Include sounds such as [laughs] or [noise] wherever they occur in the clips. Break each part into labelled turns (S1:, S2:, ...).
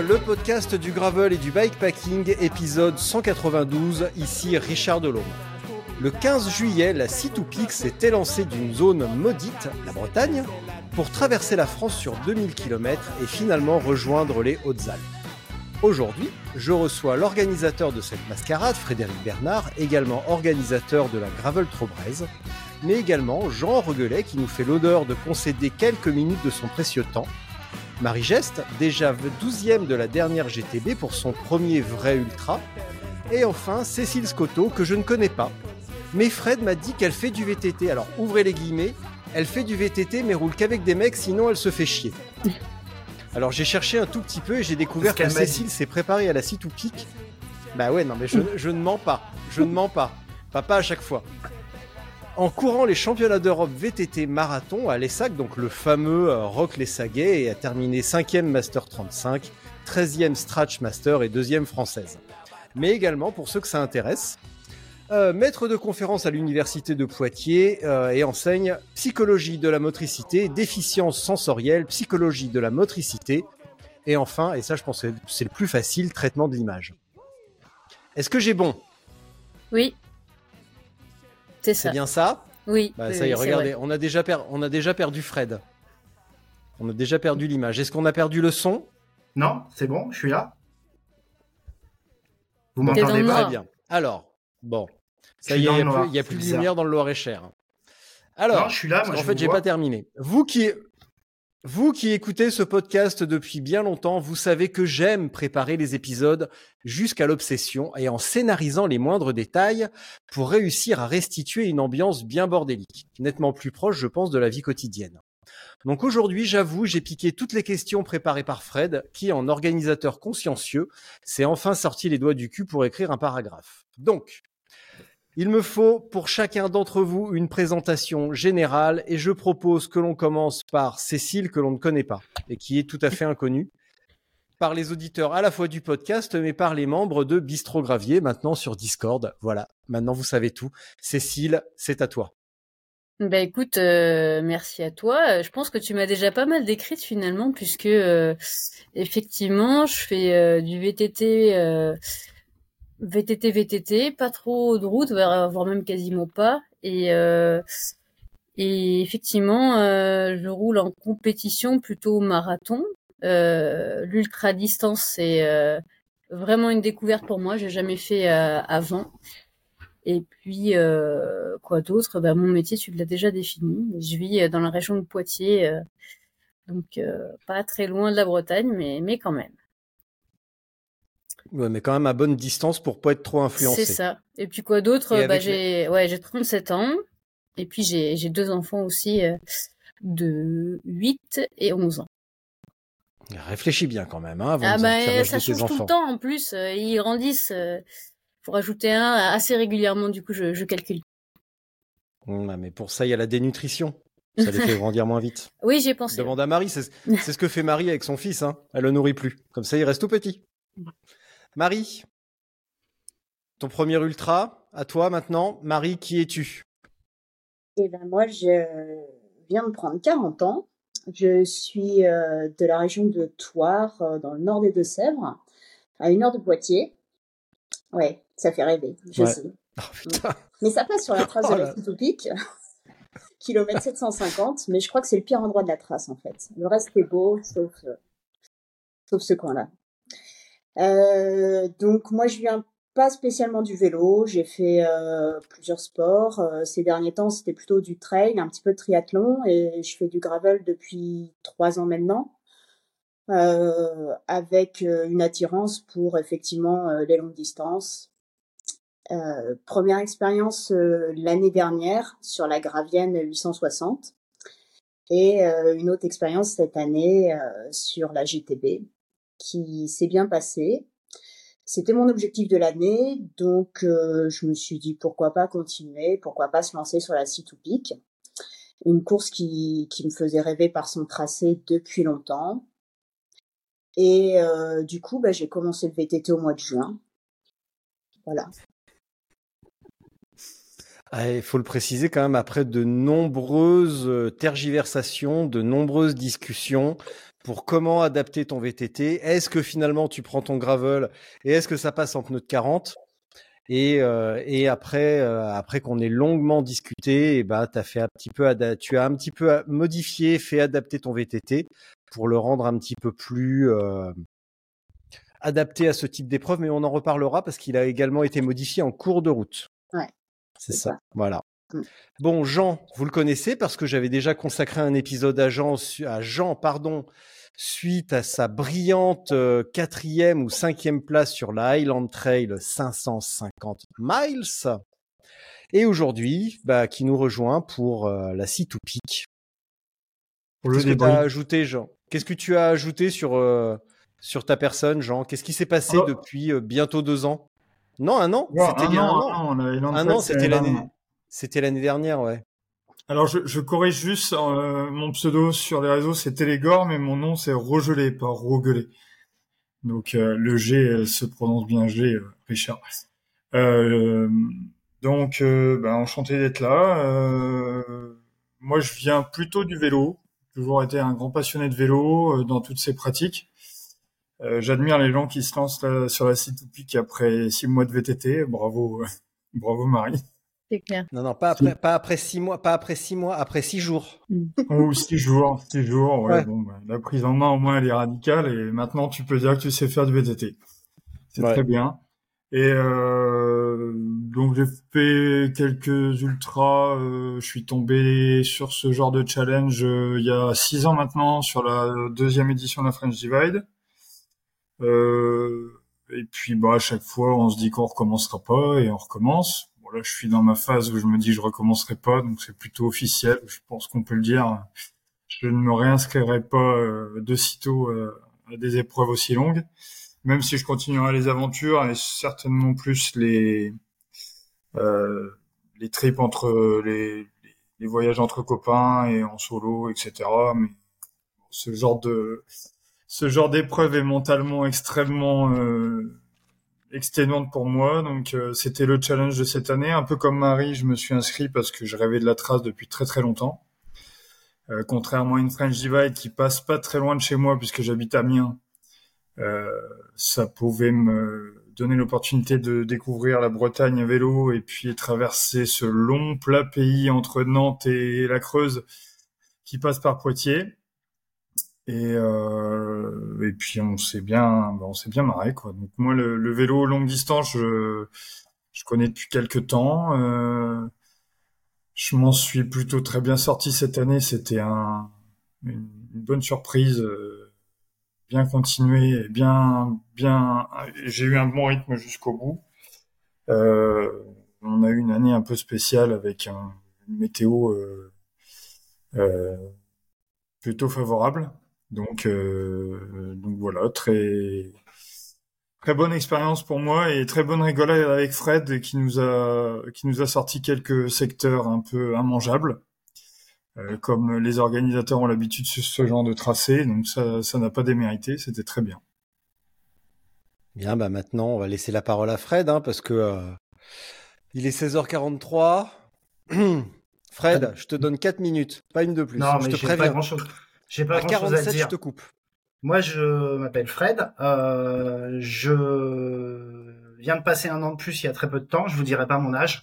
S1: le podcast du gravel et du bikepacking, épisode 192, ici Richard Delhomme. Le 15 juillet, la C2Peak s'est élancée d'une zone maudite, la Bretagne, pour traverser la France sur 2000 km et finalement rejoindre les Hautes-Alpes. Aujourd'hui, je reçois l'organisateur de cette mascarade, Frédéric Bernard, également organisateur de la Gravel Trobraise, mais également Jean Reguelet qui nous fait l'honneur de concéder quelques minutes de son précieux temps. Marie Geste, déjà 12e de la dernière GTB pour son premier vrai ultra. Et enfin Cécile Scotto, que je ne connais pas. Mais Fred m'a dit qu'elle fait du VTT. Alors ouvrez les guillemets, elle fait du VTT mais roule qu'avec des mecs, sinon elle se fait chier. [laughs] Alors j'ai cherché un tout petit peu et j'ai découvert que Cécile s'est préparée à la site ou pique. Bah ouais, non mais je, je ne mens pas. Je ne mens pas. Papa à chaque fois. En courant les championnats d'Europe VTT marathon à l'ESSAC, donc le fameux euh, Rock Les Saguet, et a terminé 5e Master 35, 13e Stratch Master et 2e française. Mais également, pour ceux que ça intéresse, euh, maître de conférence à l'université de Poitiers euh, et enseigne psychologie de la motricité, déficience sensorielle, psychologie de la motricité, et enfin, et ça je pense que c'est le plus facile, traitement de l'image. Est-ce que j'ai bon?
S2: Oui. C'est
S1: bien ça?
S2: Oui.
S1: Bah,
S2: oui,
S1: ça y est,
S2: oui,
S1: regardez, on a, déjà per- on a déjà perdu Fred. On a déjà perdu l'image. Est-ce qu'on a perdu le son?
S3: Non, c'est bon, je suis là. Vous m'entendez pas?
S1: Très bien. Alors, bon. Ça y est, il n'y a, plus- il y a
S3: c'est
S1: plus de lumière dans le Loir-et-Cher. Alors,
S3: Non, je suis là,
S1: parce
S3: moi,
S1: qu'en
S3: je
S1: fait, j'ai pas terminé. Vous qui, vous qui écoutez ce podcast depuis bien longtemps, vous savez que j'aime préparer les épisodes jusqu'à l'obsession et en scénarisant les moindres détails pour réussir à restituer une ambiance bien bordélique, nettement plus proche, je pense, de la vie quotidienne. Donc aujourd'hui, j'avoue, j'ai piqué toutes les questions préparées par Fred, qui, en organisateur consciencieux, s'est enfin sorti les doigts du cul pour écrire un paragraphe. Donc, il me faut pour chacun d'entre vous une présentation générale et je propose que l'on commence par Cécile que l'on ne connaît pas et qui est tout à fait inconnue par les auditeurs à la fois du podcast mais par les membres de Bistro Gravier maintenant sur Discord. Voilà, maintenant vous savez tout. Cécile, c'est à toi.
S2: Bah écoute, euh, merci à toi. Euh, Je pense que tu m'as déjà pas mal décrite finalement, puisque euh, effectivement, je fais du VTT, VTT, VTT, pas trop de route, voire voire même quasiment pas. Et euh, et effectivement, euh, je roule en compétition plutôt marathon. Euh, L'ultra distance, c'est euh, vraiment une découverte pour moi. J'ai jamais fait euh, avant. Et puis, euh, quoi d'autre? Bah, Mon métier, tu l'as déjà défini. Je vis euh, dans la région de Poitiers, euh, donc euh, pas très loin de la Bretagne, mais, mais quand même.
S1: Ouais, mais quand même à bonne distance pour pas être trop influencé.
S2: C'est ça. Et puis quoi d'autre
S1: Et
S2: bah, j'ai ouais, j'ai 37 ans. Et puis j'ai j'ai deux enfants aussi euh, de 8 et 11 ans.
S1: Réfléchis bien quand même hein, avant
S2: Ah
S1: de
S2: bah, ça change tout
S1: enfants.
S2: le temps en plus. euh, ils grandissent. Euh, faut rajouter un assez régulièrement, du coup je, je calcule.
S1: Hum, mais pour ça, il y a la dénutrition. Ça les fait [laughs] grandir moins vite.
S2: Oui, j'y ai pensé.
S1: Demande à Marie, c'est c'est ce que fait Marie avec son fils. Hein. Elle le nourrit plus. Comme ça, il reste tout petit. Marie, ton premier ultra, à toi maintenant. Marie, qui es-tu?
S4: Eh ben moi, je viens de prendre 40 ans. Je suis euh, de la région de Thouars, euh, dans le nord des Deux-Sèvres, à une heure de Poitiers. Ouais, ça fait rêver, je
S1: Ouais.
S4: sais. [laughs]
S1: Oh putain.
S4: Mais ça passe sur la trace
S1: Oh
S4: de la Titopic, [laughs] kilomètre 750, mais je crois que c'est le pire endroit de la trace en fait. Le reste est beau, sauf euh, sauf ce coin-là. Euh, donc moi, je viens pas spécialement du vélo. J'ai fait euh, plusieurs sports. Euh, ces derniers temps, c'était plutôt du trail, un petit peu de triathlon, et je fais du gravel depuis trois ans maintenant, euh, avec euh, une attirance pour effectivement les longues distances. Première expérience l'année dernière sur la Gravienne 860 et une autre expérience cette année sur la GTB qui s'est bien passée. C'était mon objectif de l'année, donc euh, je me suis dit pourquoi pas continuer, pourquoi pas se lancer sur la C2 Peak, une course qui, qui me faisait rêver par son tracé depuis longtemps. Et euh, du coup, bah, j'ai commencé le VTT au mois de juin. Voilà.
S1: Ah, il faut le préciser quand même, après de nombreuses euh, tergiversations, de nombreuses discussions, pour comment adapter ton VTT. Est-ce que finalement tu prends ton gravel et est-ce que ça passe en pneu de 40 et, euh, et après, euh, après qu'on ait longuement discuté, et bah, as fait un petit peu, tu as un petit peu modifié, fait adapter ton VTT pour le rendre un petit peu plus euh, adapté à ce type d'épreuve. Mais on en reparlera parce qu'il a également été modifié en cours de route.
S4: Ouais.
S1: C'est ça. Voilà. Mm. Bon, Jean, vous le connaissez parce que j'avais déjà consacré un épisode à Jean, à Jean pardon, suite à sa brillante euh, quatrième ou cinquième place sur la Highland Trail 550 miles. Et aujourd'hui, bah, qui nous rejoint pour euh, la C2 Peak. Qu'est-ce que tu as ajouté, Jean? Qu'est-ce que tu as ajouté sur, euh, sur ta personne, Jean? Qu'est-ce qui s'est passé depuis bientôt deux ans? Non, un an?
S5: C'était un, an.
S1: Un an, c'était l'année. C'était l'année dernière, ouais.
S5: Alors je, corrige juste euh, mon pseudo sur les réseaux, c'est Télégore, mais mon nom c'est Rogelé, pas Rogelé. Donc euh, le G euh, se prononce bien G, Richard. donc ben, enchanté d'être là. moi je viens plutôt du vélo, toujours été un grand passionné de vélo dans toutes ses pratiques. J'admire les gens qui se lancent sur la site après six mois de VTT. Bravo, bravo Marie.
S1: Non, non, pas après, pas après six mois, pas après six mois, après six jours.
S5: Mm. [laughs] Ou six jours, six jours, ouais, Bon, bah, la prise en main, au moins, elle est radicale et maintenant, tu peux dire que tu sais faire du VTT. C'est très bien. Et euh, donc j'ai fait quelques ultras. Euh, je suis tombé sur ce genre de challenge euh, il y a six ans maintenant sur la deuxième édition de la French Divide. Euh, et puis bah à chaque fois on se dit qu'on recommencera pas et on recommence là, je suis dans ma phase où je me dis je recommencerai pas, donc c'est plutôt officiel. Je pense qu'on peut le dire. Je ne me réinscrirai pas euh, de sitôt euh, à des épreuves aussi longues, même si je continuerai les aventures et certainement plus les euh, les trips entre les, les voyages entre copains et en solo, etc. Mais ce genre de ce genre d'épreuve est mentalement extrêmement euh, exténuante pour moi. Donc euh, c'était le challenge de cette année. Un peu comme Marie, je me suis inscrit parce que je rêvais de la trace depuis très très longtemps. Euh, contrairement à une French Divide qui passe pas très loin de chez moi puisque j'habite à Amiens, euh, ça pouvait me donner l'opportunité de découvrir la Bretagne à vélo et puis traverser ce long plat pays entre Nantes et la Creuse qui passe par Poitiers. Et, euh, et puis on s'est bien, bah, on s'est bien marré quoi. Donc moi le, le, vélo longue distance, je, je connais depuis quelques temps. Euh, je m'en suis plutôt très bien sorti cette année. C'était un, une, bonne surprise, euh, bien continué, bien, bien. J'ai eu un bon rythme jusqu'au bout. Euh, on a eu une année un peu spéciale avec un, une météo euh plutôt favorable. Donc, euh, donc voilà, très très bonne expérience pour moi et très bonne rigolade avec Fred qui nous a qui nous a sorti quelques secteurs un peu immangeables, euh, comme les organisateurs ont l'habitude sur ce genre de tracé. Donc ça ça n'a pas démérité, c'était très bien.
S1: Bien, bah maintenant on va laisser la parole à Fred hein, parce que euh, il est 16h43. [clears throat] Fred, je te donne 4 minutes, pas une de plus.
S3: Non,
S1: je
S3: mais
S1: te préviens.
S3: Pas grand chose. J'ai pas grand chose à dire.
S1: je te coupe.
S3: Moi, je m'appelle Fred. Euh, je viens de passer un an de plus il y a très peu de temps. Je vous dirai pas mon âge.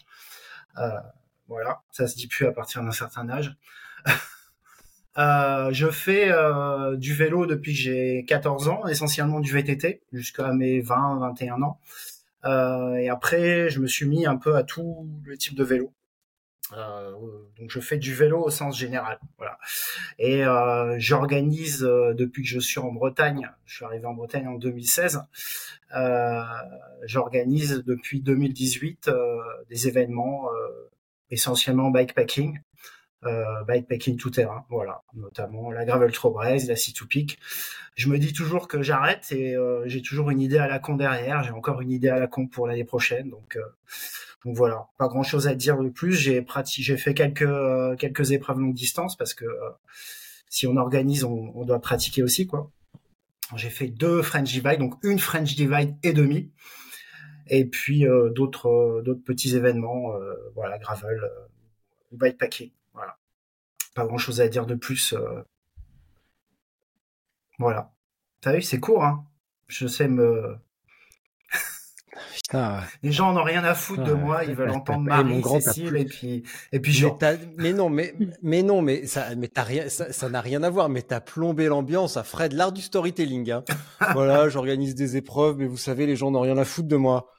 S3: Euh, voilà, ça se dit plus à partir d'un certain âge. [laughs] Euh, je fais euh, du vélo depuis que j'ai 14 ans, essentiellement du VTT jusqu'à mes 20, 21 ans. Euh, et après, je me suis mis un peu à tout le type de vélo. Euh, donc je fais du vélo au sens général, voilà. Et euh, j'organise euh, depuis que je suis en Bretagne. Je suis arrivé en Bretagne en 2016. Euh, j'organise depuis 2018 des événements essentiellement bikepacking, bikepacking tout terrain, voilà, notamment la gravel Trail la c 2 Peak. Je me dis toujours que j'arrête et j'ai toujours une idée à la con derrière. J'ai encore une idée à la con pour l'année prochaine, donc donc voilà, pas grand chose à dire de plus. J'ai pratiqué, j'ai fait quelques euh, quelques épreuves longue distance parce que euh, si on organise, on, doit pratiquer aussi quoi. J'ai fait deux French Divide, donc une French Divide et demi, et puis euh, d'autres d'autres petits événements, voilà gravel, bikepacking, voilà. Pas grand chose à dire de plus. Voilà. T'as vu, c'est court, hein. Je sais me les gens n'ont rien à foutre de moi, ils veulent entendre Marie, grand, Cécile et puis et puis
S1: mais, non, mais mais non, mais ça, mais t'as rien, ça n'a rien à voir. Mais t'as plombé l'ambiance à Fred, l'art du storytelling. Hein. [laughs] voilà, j'organise des épreuves, mais vous savez, les gens n'ont rien à foutre de moi.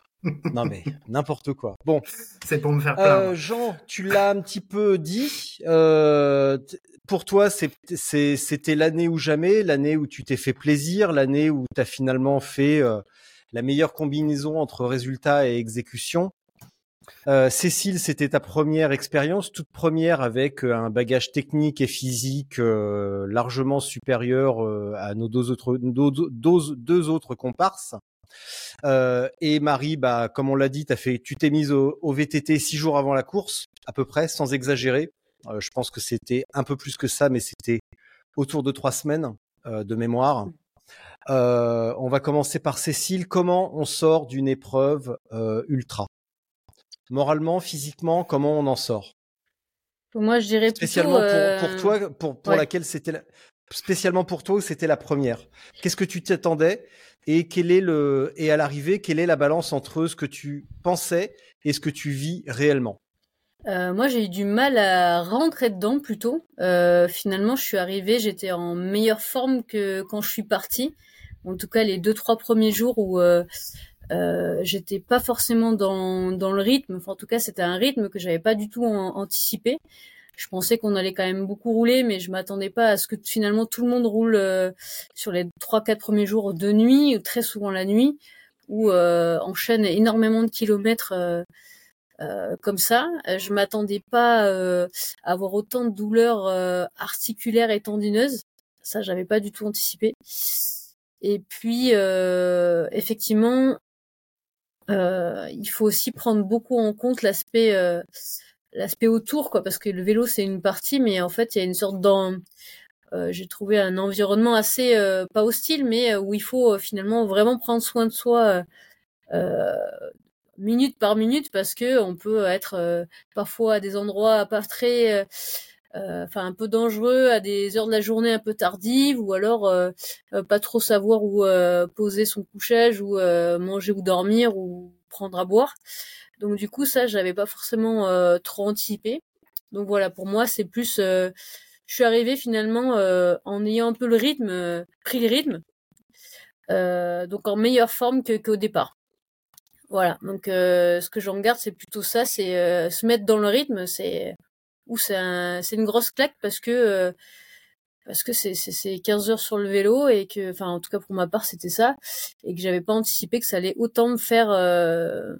S1: non mais n'importe quoi. Bon,
S3: c'est pour me faire
S1: plaindre. Euh, Jean, tu l'as un petit peu dit. Euh, pour toi, c'était l'année ou jamais, l'année où tu t'es fait plaisir, l'année où tu as finalement fait euh, la meilleure combinaison entre résultat et exécution. Euh, Cécile, c'était ta première expérience, toute première avec euh, un bagage technique et physique euh, largement supérieur à nos deux autres, deux, autres comparses. et Marie, bah, comme on l'a dit, as fait, tu t'es mise au, au, VTT six jours avant la course, à peu près, sans exagérer. je pense que c'était un peu plus que ça, mais c'était autour de trois semaines de mémoire. Euh, on va commencer par Cécile. Comment on sort d'une épreuve euh, ultra? Moralement, physiquement, comment on en sort?
S2: Moi, je dirais
S1: spécialement
S2: pour,
S1: euh, toi, pour, pour laquelle c'était spécialement pour toi, c'était la première? Qu'est-ce que tu t'attendais? Et quel est le et à l'arrivée, quelle est la balance entre ce que tu pensais et ce que tu vis réellement?
S2: Moi, j'ai eu du mal à rentrer dedans plutôt. finalement, je suis arrivée, j'étais en meilleure forme que quand je suis partie en tout cas les deux trois premiers jours où euh, euh, j'étais pas forcément dans, dans le rythme. Enfin, en tout cas, c'était un rythme que j'avais pas du tout anticipé. Je pensais qu'on allait quand même beaucoup rouler, mais je m'attendais pas à ce que finalement tout le monde roule euh, sur les trois quatre premiers jours de nuit, ou très souvent la nuit, ou euh, enchaîne énormément de kilomètres. Euh, euh comme ça, je m'attendais pas à avoir autant de douleurs articulaires et tendineuses. Ça, j'avais pas du tout anticipé. Et puis, euh, effectivement, euh, il faut aussi prendre beaucoup en compte l'aspect euh, l'aspect autour, quoi, parce que le vélo c'est une partie, mais en fait il y a une sorte d'en euh, j'ai trouvé un environnement assez euh, pas hostile, mais où il faut finalement vraiment prendre soin de soi minute par minute, parce que on peut être parfois à des endroits pas très euh, enfin un peu dangereux à des heures de la journée un peu tardives ou alors euh, euh, pas trop savoir où poser son couchage ou manger ou dormir ou prendre à boire. Donc du coup ça j'avais pas forcément trop anticipé. Donc voilà pour moi c'est plus je suis arrivée finalement en ayant un peu le rythme pris le rythme donc en meilleure forme qu'au départ. Voilà, donc ce que j'en garde, c'est plutôt ça, c'est se mettre dans le rythme, c'est où c'est une grosse claque parce que euh, parce que c'est c'est 15 heures sur le vélo et que enfin en tout cas pour ma part c'était ça et que j'avais pas anticipé que ça allait autant me faire euh,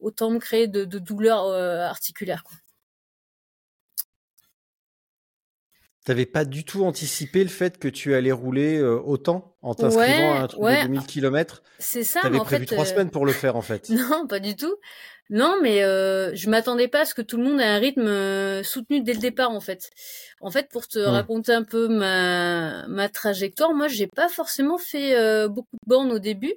S2: autant me créer de, de douleurs euh, articulaires quoi.
S1: T'avais pas du tout anticipé le fait que tu allais rouler autant en t'inscrivant à un truc de 2000 km.
S2: C'est ça.
S1: T'avais prévu trois semaines pour le faire en fait. [laughs]
S2: Non, pas du tout. Non, mais euh, je m'attendais pas à ce que tout le monde ait un rythme euh, soutenu dès le départ, en fait. En fait, pour te raconter un peu ma, ma trajectoire, moi, j'ai pas forcément fait euh, beaucoup de bornes au début.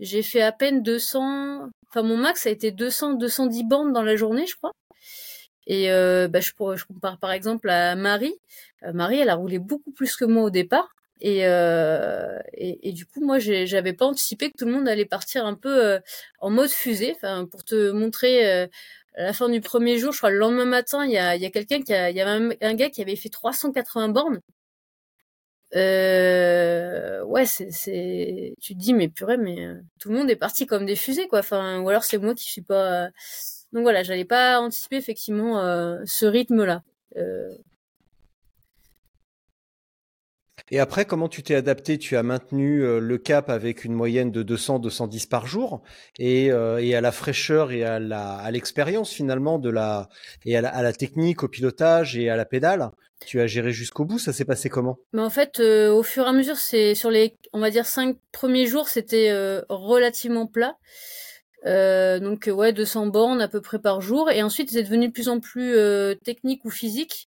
S2: J'ai fait à peine 200. Enfin, mon max a été 200, 210 bornes dans la journée, je crois. Et euh, bah, je, je compare par exemple à Marie. Marie, elle a roulé beaucoup plus que moi au départ. Et, euh, et, et, du coup, moi, j'avais pas anticipé que tout le monde allait partir un peu euh, en mode fusée. Enfin, pour te montrer, euh, à la fin du premier jour, je crois le lendemain matin, il y a, y a quelqu'un qui a, y avait un, gars qui avait fait 380 bornes. euh, ouais, c'est, tu te dis, mais purée, mais euh, tout le monde est parti comme des fusées, quoi. Enfin, ou alors c'est moi qui suis pas. euh, Donc voilà, j'allais pas anticiper effectivement ce rythme-là. Euh,
S1: Et après, comment tu t'es adapté? Tu as maintenu euh, le cap avec une moyenne de 200-210 par jour et, euh, et à la fraîcheur et à la à l'expérience finalement de la et à la, technique, au pilotage et à la pédale? Tu as géré jusqu'au bout? Ça s'est passé comment?
S2: Mais en fait, euh, au fur et à mesure, c'est sur les, on va dire, cinq premiers jours, c'était euh, relativement plat. Euh, donc ouais, 200 bornes à peu près par jour. Et ensuite, c'est devenu de plus en plus euh, technique ou physique,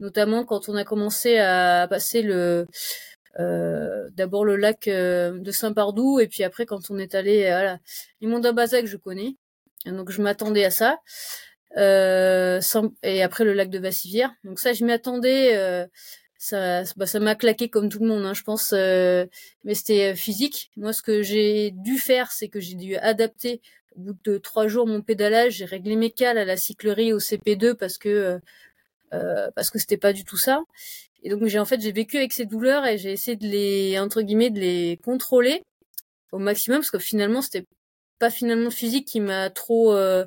S2: notamment quand on a commencé à passer le, euh, d'abord le lac euh, de Saint-Pardoux, et puis après quand on est allé à la Limondin Bazac, je connais. Donc je m'attendais à ça. Euh, et après le lac de Vassivière. Donc ça, je m'y attendais. euh, ça, bah, ça m'a claqué comme tout le monde, hein, je pense. euh, mais c'était euh, physique. Moi, ce que j'ai dû faire, c'est que j'ai dû adapter au bout de trois jours mon pédalage. J'ai réglé mes cales à la cyclerie au CP2 parce que euh, parce que c'était pas du tout ça. Et donc j'ai en fait j'ai vécu avec ces douleurs et j'ai essayé de les entre guillemets de les contrôler au maximum parce que finalement c'était pas finalement physique qui m'a trop euh,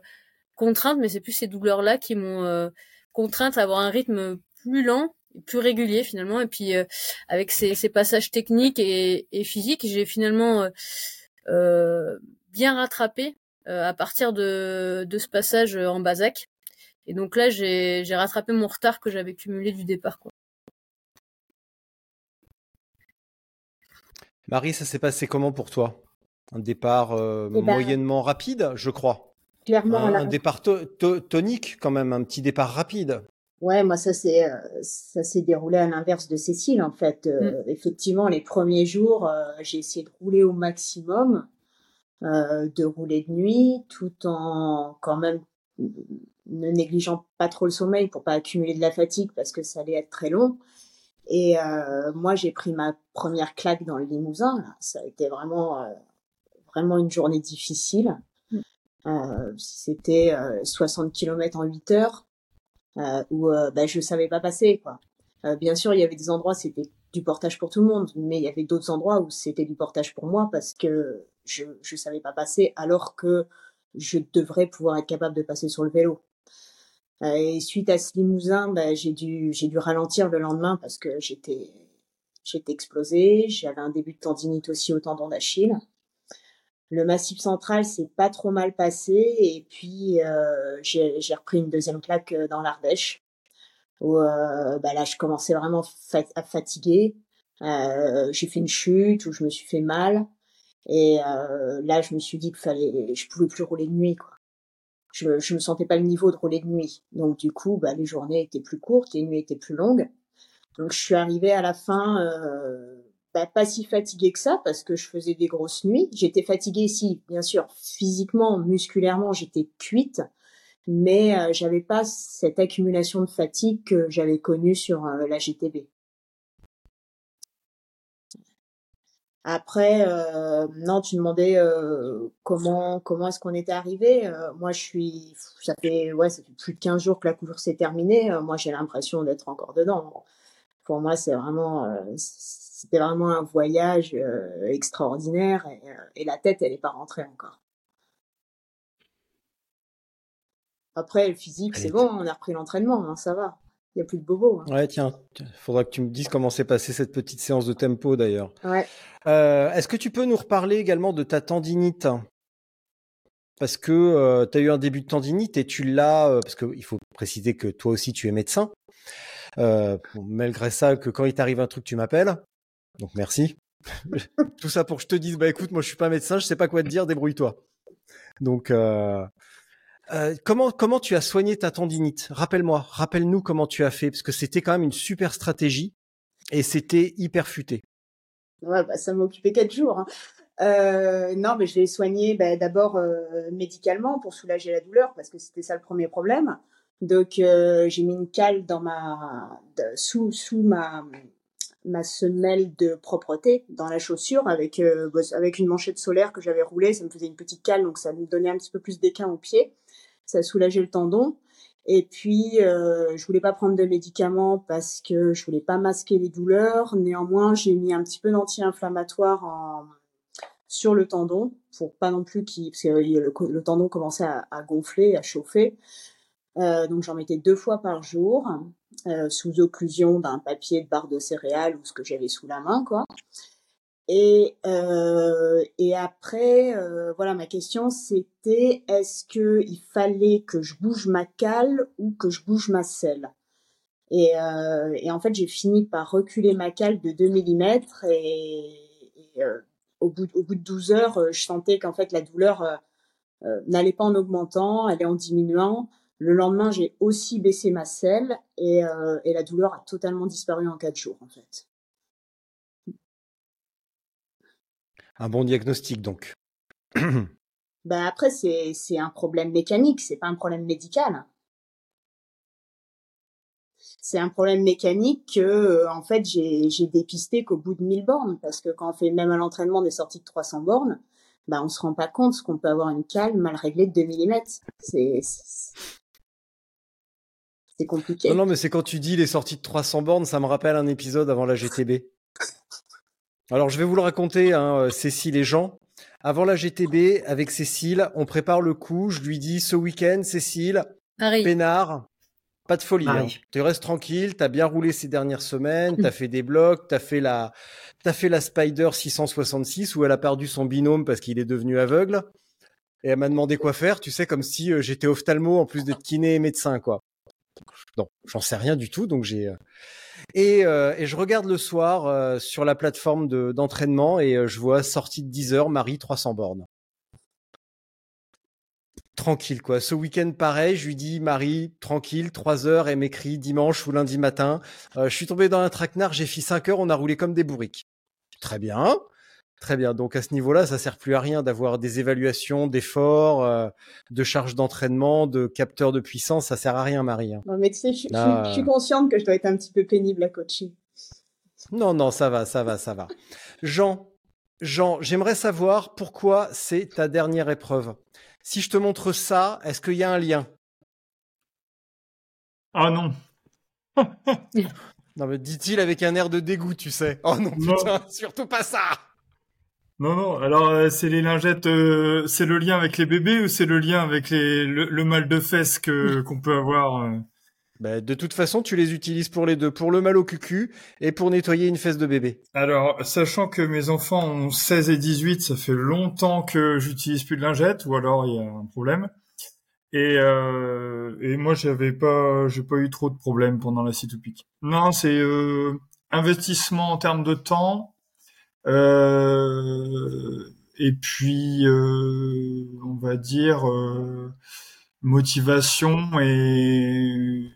S2: contrainte, mais c'est plus ces douleurs-là qui m'ont euh, contrainte à avoir un rythme plus lent, plus régulier finalement. Et puis euh, avec ces, ces passages techniques et, et physiques, j'ai finalement euh, bien rattrapé euh, à partir de, de ce passage en Bazac. Et donc là, j'ai rattrapé mon retard que j'avais cumulé du départ. Quoi.
S1: Marie, ça s'est passé comment pour toi? Un départ euh,
S4: Eh ben-
S1: moyennement rapide, je crois.
S4: Clairement,
S1: Un, départ to- to- tonique quand même, un petit départ rapide.
S4: Ouais, moi ça s'est euh, ça s'est déroulé à l'inverse de Cécile en fait. Euh, Effectivement, les premiers jours, euh, j'ai essayé de rouler au maximum, euh, de rouler de nuit, tout en quand même ne négligeant pas trop le sommeil pour pas accumuler de la fatigue parce que ça allait être très long. Et euh, moi, j'ai pris ma première claque dans le Limousin. Là. Ça a été vraiment euh, vraiment une journée difficile. Euh, C'était euh, 60 km en 8 heures euh, où euh, bah, je savais pas passer quoi. Euh, bien sûr, il y avait des endroits c'était du portage pour tout le monde, mais il y avait d'autres endroits où c'était du portage pour moi parce que je je savais pas passer alors que je devrais pouvoir être capable de passer sur le vélo. Et suite à ce Limousin, bah, j'ai dû j'ai dû ralentir le lendemain parce que j'étais j'étais explosée, j'avais un début de tendinite aussi au tendon d'Achille. Le massif central s'est pas trop mal passé et puis euh, j'ai repris une deuxième claque euh, dans l'Ardèche où euh, bah là je commençais vraiment à fatiguer. Euh, j'ai fait une chute où je me suis fait mal et euh, là je me suis dit qu'il fallait, je pouvais plus rouler de nuit quoi. Je je me sentais pas le niveau de rouler de nuit donc du coup bah les journées étaient plus courtes, les nuits étaient plus longues. Donc je suis arrivée à la fin euh, bah, pas si fatiguée que ça parce que je faisais des grosses nuits. J'étais fatiguée si, bien sûr, physiquement, musculairement, j'étais cuite, mais euh, j'avais pas cette accumulation de fatigue que j'avais connue sur euh, la GTB. Après, euh, non, tu demandais euh, comment comment est-ce qu'on était arrivé. Euh, moi, je suis, ça fait ouais, ça fait plus de 15 jours que la course s'est terminée. Euh, moi, j'ai l'impression d'être encore dedans. Pour moi, c'est vraiment, euh, c'était vraiment un voyage euh, extraordinaire et, et la tête, elle est pas rentrée encore. Après, le physique, c'est bon, on a repris l'entraînement, hein, ça va. Il y a plus de bobo. hein.
S1: Ouais, tiens, faudra que tu me dises comment s'est passée cette petite séance de tempo d'ailleurs.
S4: Ouais.
S1: Euh, Est-ce que tu peux nous reparler également de ta tendinite? Parce que tu as eu un début de tendinite et tu l'as, euh, parce qu'il faut préciser que toi aussi tu es médecin. Euh, malgré ça, que quand il t'arrive un truc, tu m'appelles. Donc merci. [laughs] Tout ça pour que je te dise, bah écoute, moi je suis pas médecin, je sais pas quoi te dire, débrouille-toi. Donc, euh, euh, comment comment tu as soigné ta tendinite? Rappelle-moi, rappelle-nous comment tu as fait, parce que c'était quand même une super stratégie et c'était hyper futé.
S4: Bah, ça m'a occupé quatre jours. hein. Euh, non, mais je l'ai soigné bah, d'abord euh, médicalement pour soulager la douleur parce que c'était ça le premier problème. Donc j'ai mis une cale dans ma sous sous ma ma semelle de propreté dans la chaussure avec bah, avec une manchette solaire que j'avais roulée, ça me faisait une petite cale donc ça me donnait un petit peu plus d'équin au pied. Ça soulageait le tendon Et puis, euh, je voulais pas prendre de médicaments parce que je voulais pas masquer les douleurs. Néanmoins, j'ai mis un petit peu d'anti-inflammatoire en... sur le tendon pour pas non plus qu'il, parce que le, tendon commençait à, à, gonfler, à chauffer. Euh, donc j'en mettais deux fois par jour euh, sous occlusion d'un papier de barre de céréales ou ce que j'avais sous la main, quoi. Et, euh, et après, euh, voilà, ma question c'était est-ce que il fallait que je bouge ma cale ou que je bouge ma selle? Et, euh, et en fait, j'ai fini par reculer ma cale de 2 mm et, et euh, au, bout, au bout de 12 heures, euh, je sentais qu'en fait la douleur euh, n'allait pas en augmentant, elle est en diminuant. Le lendemain, j'ai aussi baissé ma selle et, et la douleur a totalement disparu en 4 jours en fait.
S1: Un bon diagnostic, donc. [clears throat]
S4: ben après, c'est, un problème mécanique, c'est pas un problème médical. C'est un problème mécanique que, euh, en fait, j'ai, j'ai dépisté qu'au bout de 1000 bornes, parce que quand on fait même à l'entraînement des sorties de 300 bornes, ben on se rend pas compte qu'on peut avoir une cale mal réglée de 2 mm. C'est, c'est compliqué.
S1: Non, non, mais c'est quand tu dis les sorties de 300 bornes, ça me rappelle un épisode avant la GTB. Alors, je vais vous le raconter, hein, euh, Cécile et Jean. Avant la GTB, avec Cécile, on prépare le coup. Je lui dis ce week-end, Cécile,
S2: Paris.
S1: peinard, pas de folie. Hein. Tu restes tranquille. T'as bien roulé ces dernières semaines. T'as fait des blocs. T'as fait la, t'as fait la Spider 666 où elle a perdu son binôme parce qu'il est devenu aveugle. Et elle m'a demandé quoi faire. Tu sais, comme si euh, j'étais ophtalmo en plus d'être kiné et médecin, quoi. Non, j'en sais rien du tout. Donc j'ai, euh, et, euh, et, je regarde le soir euh, sur la plateforme d'entraînement et euh, je vois sortie de 10 heures, Marie 300 bornes. Tranquille quoi. Ce week-end pareil, je lui dis Marie, tranquille, 3 heures, elle m'écrit dimanche ou lundi matin. je suis tombé dans un traquenard, j'ai fait 5 heures, on a roulé comme des bourriques. Très bien. Très bien. Donc à ce niveau-là, ça sert plus à rien d'avoir des évaluations d'efforts, euh, de charges d'entraînement, de capteurs de puissance. Ça sert à rien, Marie. Hein.
S4: Non, mais tu sais, je, Là, je, je, suis consciente que je dois être un petit peu pénible à coacher.
S1: Non, non, ça va, ça va, ça va. Jean, Jean, j'aimerais savoir pourquoi c'est ta dernière épreuve. Si je te montre ça, est-ce qu'il y a un lien?
S5: Ah non. [laughs]
S1: non, mais dit-il avec un air de dégoût, tu sais. Oh non, putain, non. surtout pas ça
S5: non, non. Alors, euh, c'est les lingettes. Euh, c'est le lien avec les bébés ou c'est le lien avec les, le, le mal de fesses que [laughs] qu'on peut avoir euh...
S1: bah, De toute façon, tu les utilises pour les deux, pour le mal au cucu et pour nettoyer une fesse de bébé.
S5: Alors, sachant que mes enfants ont 16 et 18, ça fait longtemps que j'utilise plus de lingettes, ou alors il y a un problème. Et, euh, et moi, j'avais pas, j'ai pas eu trop de problèmes pendant la C2PIC. Non, c'est euh, investissement en termes de temps et puis, euh, on va dire euh, motivation et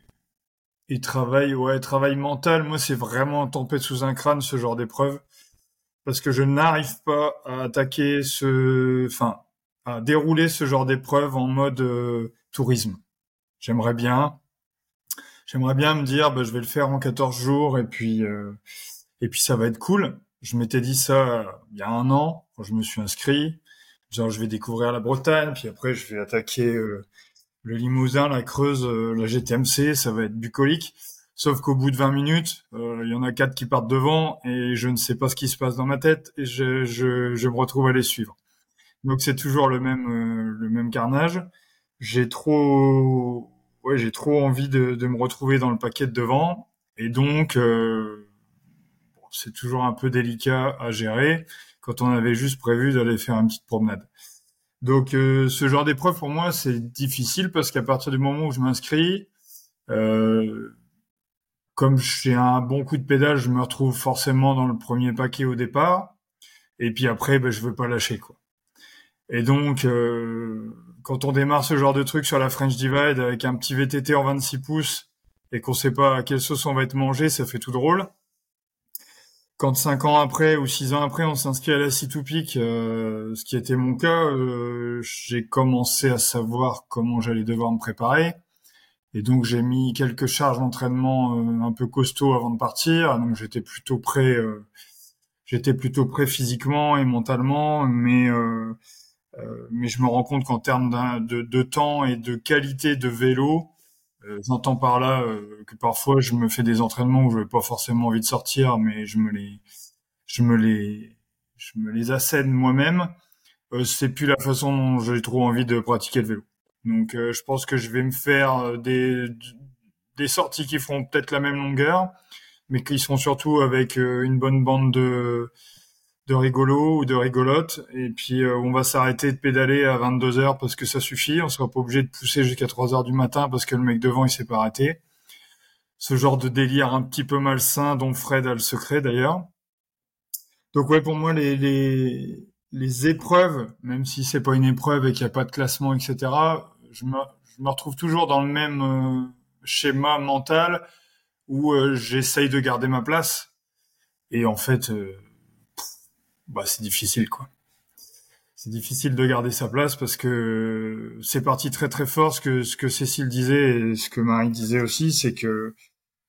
S5: travail, ouais, travail mental. Moi, c'est vraiment tempête sous un crâne ce genre d'épreuve parce que je n'arrive pas à attaquer ce, enfin, à dérouler ce genre d'épreuve en mode euh, tourisme. J'aimerais bien, j'aimerais bien me dire, bah, je vais le faire en 14 jours et puis euh, et puis ça va être cool je m'étais dit ça il y a un an quand je me suis inscrit. Genre, je vais découvrir la Bretagne, puis après, je vais attaquer euh, le Limousin, la Creuse, euh, la GTMC. Ça va être bucolique. Sauf qu'au bout de 20 minutes, euh, il y en a quatre qui partent devant et je ne sais pas ce qui se passe dans ma tête et je, je, je me retrouve à les suivre. Donc c'est toujours le même le même carnage. J'ai trop ouais j'ai trop envie de, de, me retrouver dans le paquet de devant et donc c'est toujours un peu délicat à gérer quand on avait juste prévu d'aller faire une petite promenade. Donc euh, ce genre d'épreuve pour moi c'est difficile parce qu'à partir du moment où je m'inscris, euh, comme j'ai un bon coup de pédale, je me retrouve forcément dans le premier paquet au départ, et puis après ben, je veux pas lâcher quoi. Et donc euh, quand on démarre ce genre de truc sur la French Divide avec un petit VTT en 26 pouces et qu'on sait pas à quelle sauce on va être mangé, ça fait tout drôle quand cinq ans après ou six ans après on s'inscrit à la C2PIC, euh, ce qui était mon cas, euh, j'ai commencé à savoir comment j'allais devoir me préparer. Et donc j'ai mis quelques charges d'entraînement euh, un peu costauds avant de partir. Donc j'étais plutôt prêt, j'étais plutôt prêt physiquement et mentalement, mais mais je me rends compte qu'en termes de, de, temps et de qualité de vélo, J'entends par là euh, que parfois je me fais des entraînements où je n'ai pas forcément envie de sortir, mais je me les, je me les, je me les assène moi-même. Euh, c'est plus la façon dont j'ai trop envie de pratiquer le vélo. Donc, euh, je pense que je vais me faire euh, des, des sorties qui feront peut-être la même longueur, mais qui seront surtout avec euh, une bonne bande de, de rigolos ou de rigolotes. Et puis, euh, on va s'arrêter de pédaler à 22 heures parce que ça suffit. On sera pas obligé de pousser jusqu'à 3 heures du matin parce que le mec devant, il s'est pas arrêté. Ce genre de délire un petit peu malsain dont Fred a le secret d'ailleurs. Donc ouais, pour moi, les, les, les épreuves, même si c'est pas une épreuve et qu'il n'y a pas de classement, etc., je me, je me retrouve toujours dans le même euh, schéma mental où euh, j'essaye de garder ma place. Et en fait, euh, bah, c'est difficile, quoi. C'est difficile de garder sa place parce que c'est parti très très fort. Ce que, ce que Cécile disait et ce que Marie disait aussi, c'est que